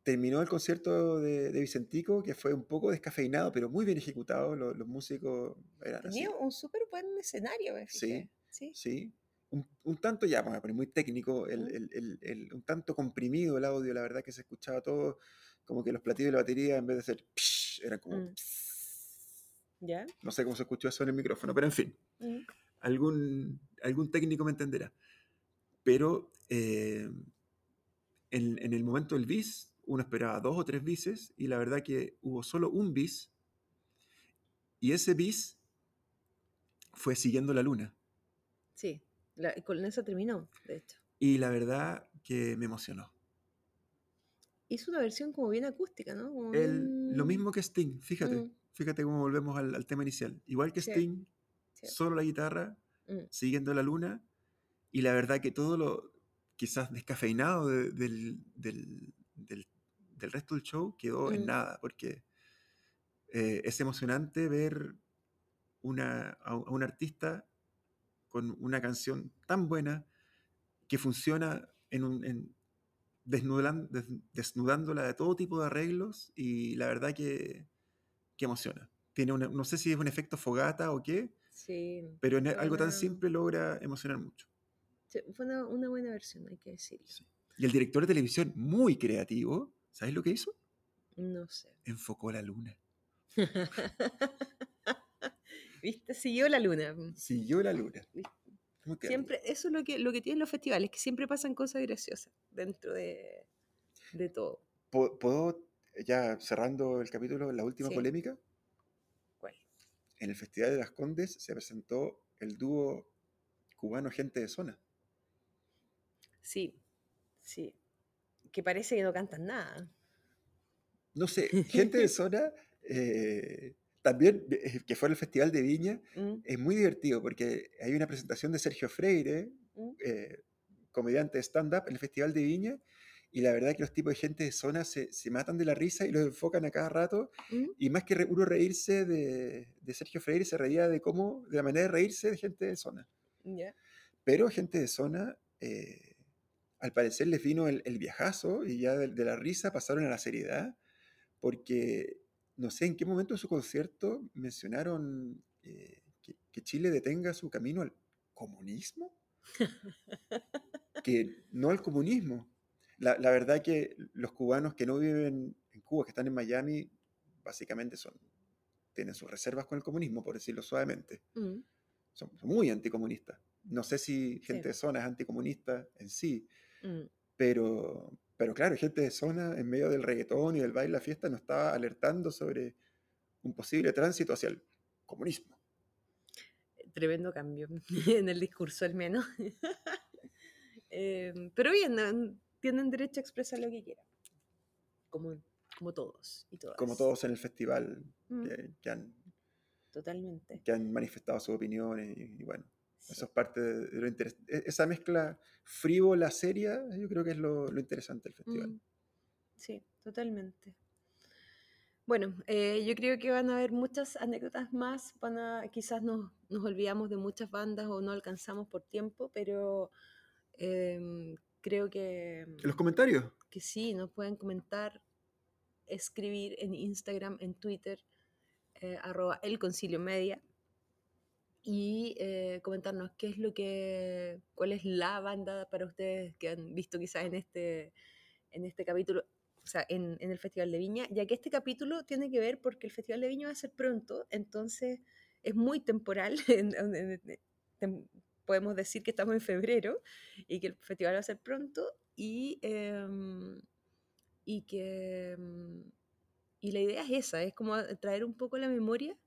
terminó el concierto de, de Vicentico, que fue un poco descafeinado, pero muy bien ejecutado, lo- los, músicos eran así. Tenía un súper buen escenario, me fijé. Sí. Sí, un, un tanto ya, vamos a poner muy técnico, el, el- el- el- un tanto comprimido el audio, la verdad que se escuchaba todo, como que los platillos de la batería en vez de ser psh, eran como... Mm. ¿Ya? No sé cómo se escuchó eso en el micrófono, pero en fin, Mm. algún, algún técnico me entenderá. Pero eh, en, en el momento del bis, uno esperaba dos o tres bises y la verdad que hubo solo un bis y ese bis fue siguiendo la luna. Sí, la- con eso terminó, de hecho. Y la verdad que me emocionó. Hizo una versión como bien acústica, ¿no? Como El- lo mismo que Sting, fíjate, Mm. fíjate cómo volvemos al, al tema inicial. Igual que Sí, Sting, sí. solo la guitarra, Mm. siguiendo la luna, y la verdad que todo lo quizás descafeinado de- del, del- del- del resto del show quedó en Mm. nada, porque eh, es emocionante ver una, a, un- artista con una canción tan buena que funciona en un, en- desnudan- des- desnudándola de todo tipo de arreglos y la verdad que, que emociona. Tiene una- no sé si es un efecto fogata o qué, Sí, pero en algo tan simple logra emocionar mucho. Fue una, una buena versión, hay que decirlo. Sí. Y el director de televisión, muy creativo, ¿sabes lo que hizo? No sé. Enfocó la luna. ¿Viste? Siguió la luna. Siguió la luna. Siempre, eso es lo que, lo que tienen los festivales, que siempre pasan cosas graciosas dentro de, de todo. ¿Puedo, ya cerrando el capítulo, la última Sí. polémica? ¿Cuál? En el Festival de las Condes se presentó el dúo cubano Gente de Zona. Sí, sí. Que parece que no cantan nada. No sé, Gente de Zona, eh, también, eh, que fue el Festival de Viña, Mm, es muy divertido porque hay una presentación de Sergio Freire, mm, eh, comediante de stand-up en el Festival de Viña, y la verdad que los tipos de gente de zona se, se matan de la risa y los enfocan a cada rato, mm. y más que uno reírse de, de Sergio Freire, se reía de cómo, de la manera de reírse de gente de zona. Pero gente de zona, eh, al parecer les vino el, el viajazo y ya de, de la risa pasaron a la seriedad, porque no sé en qué momento de su concierto mencionaron eh, que, que Chile detenga su camino al comunismo. que no al comunismo. La, la verdad que los cubanos que no viven en Cuba, que están en Miami, básicamente son, tienen sus reservas con el comunismo, por decirlo suavemente. Mm, Son muy anticomunistas. No sé si gente Sí. de zona es anticomunista en sí, mm. pero, pero claro, gente de zona en medio del reggaetón y del baile, la fiesta, nos estaba alertando sobre un posible tránsito hacia el comunismo. Tremendo cambio en el discurso, al menos. Em, pero bien, no- tienen derecho a expresar lo que quieran. Como, como todos y todas. Como todos en el festival Mm, que, que han, Totalmente. que han manifestado sus opiniones y, y bueno. Eso es parte de, lo interesante. Esa mezcla frívola, seria, yo creo que es lo, lo interesante del festival. Mm, Sí, totalmente. Bueno, eh, yo creo que van a haber muchas anécdotas más, van a, quizás nos, nos olvidamos de muchas bandas o no alcanzamos por tiempo, pero em, creo que, En los comentarios, que sí, nos pueden comentar, escribir en Instagram, en Twitter, eh, arroba el concilio media, y eh, comentarnos qué es lo que, cuál es la banda para ustedes que han visto quizás en este, en este capítulo, o sea, en, en el Festival de Viña, ya que este capítulo tiene que ver porque el Festival de Viña va a ser pronto, entonces es muy temporal, en- en- podemos decir que estamos en febrero y que el festival va a ser pronto y, em, y que... em, y la idea es esa, es como traer un poco la memoria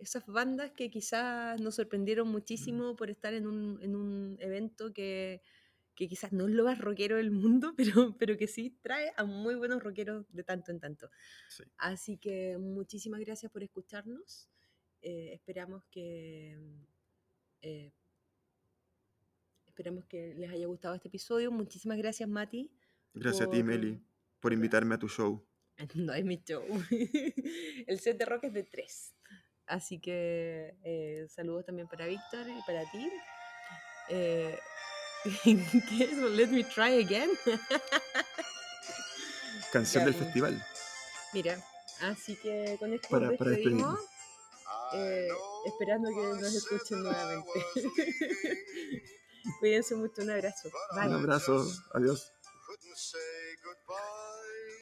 esas bandas que quizás nos sorprendieron muchísimo por estar en un, en un evento que, que quizás no es lo más rockero del mundo, pero, pero que sí trae a muy buenos rockeros de tanto en tanto. Sí. Así que muchísimas gracias por escucharnos. Eh, esperamos que eh, esperamos que les haya gustado este episodio. Muchísimas gracias, Mati. gracias a ti, por- Meli, por invitarme a tu show. No es mi show. El set de rock es de tres. Así que eh, saludos también para Víctor y para ti. Eh, ¿Qué es? Let me try again. Canción Ya, del festival. Mira, así que con esto Para- nos para despedimos. despedirnos. eh, esperando que nos escuchen nuevamente. Cuídense mucho, un abrazo. Un abrazo, adiós.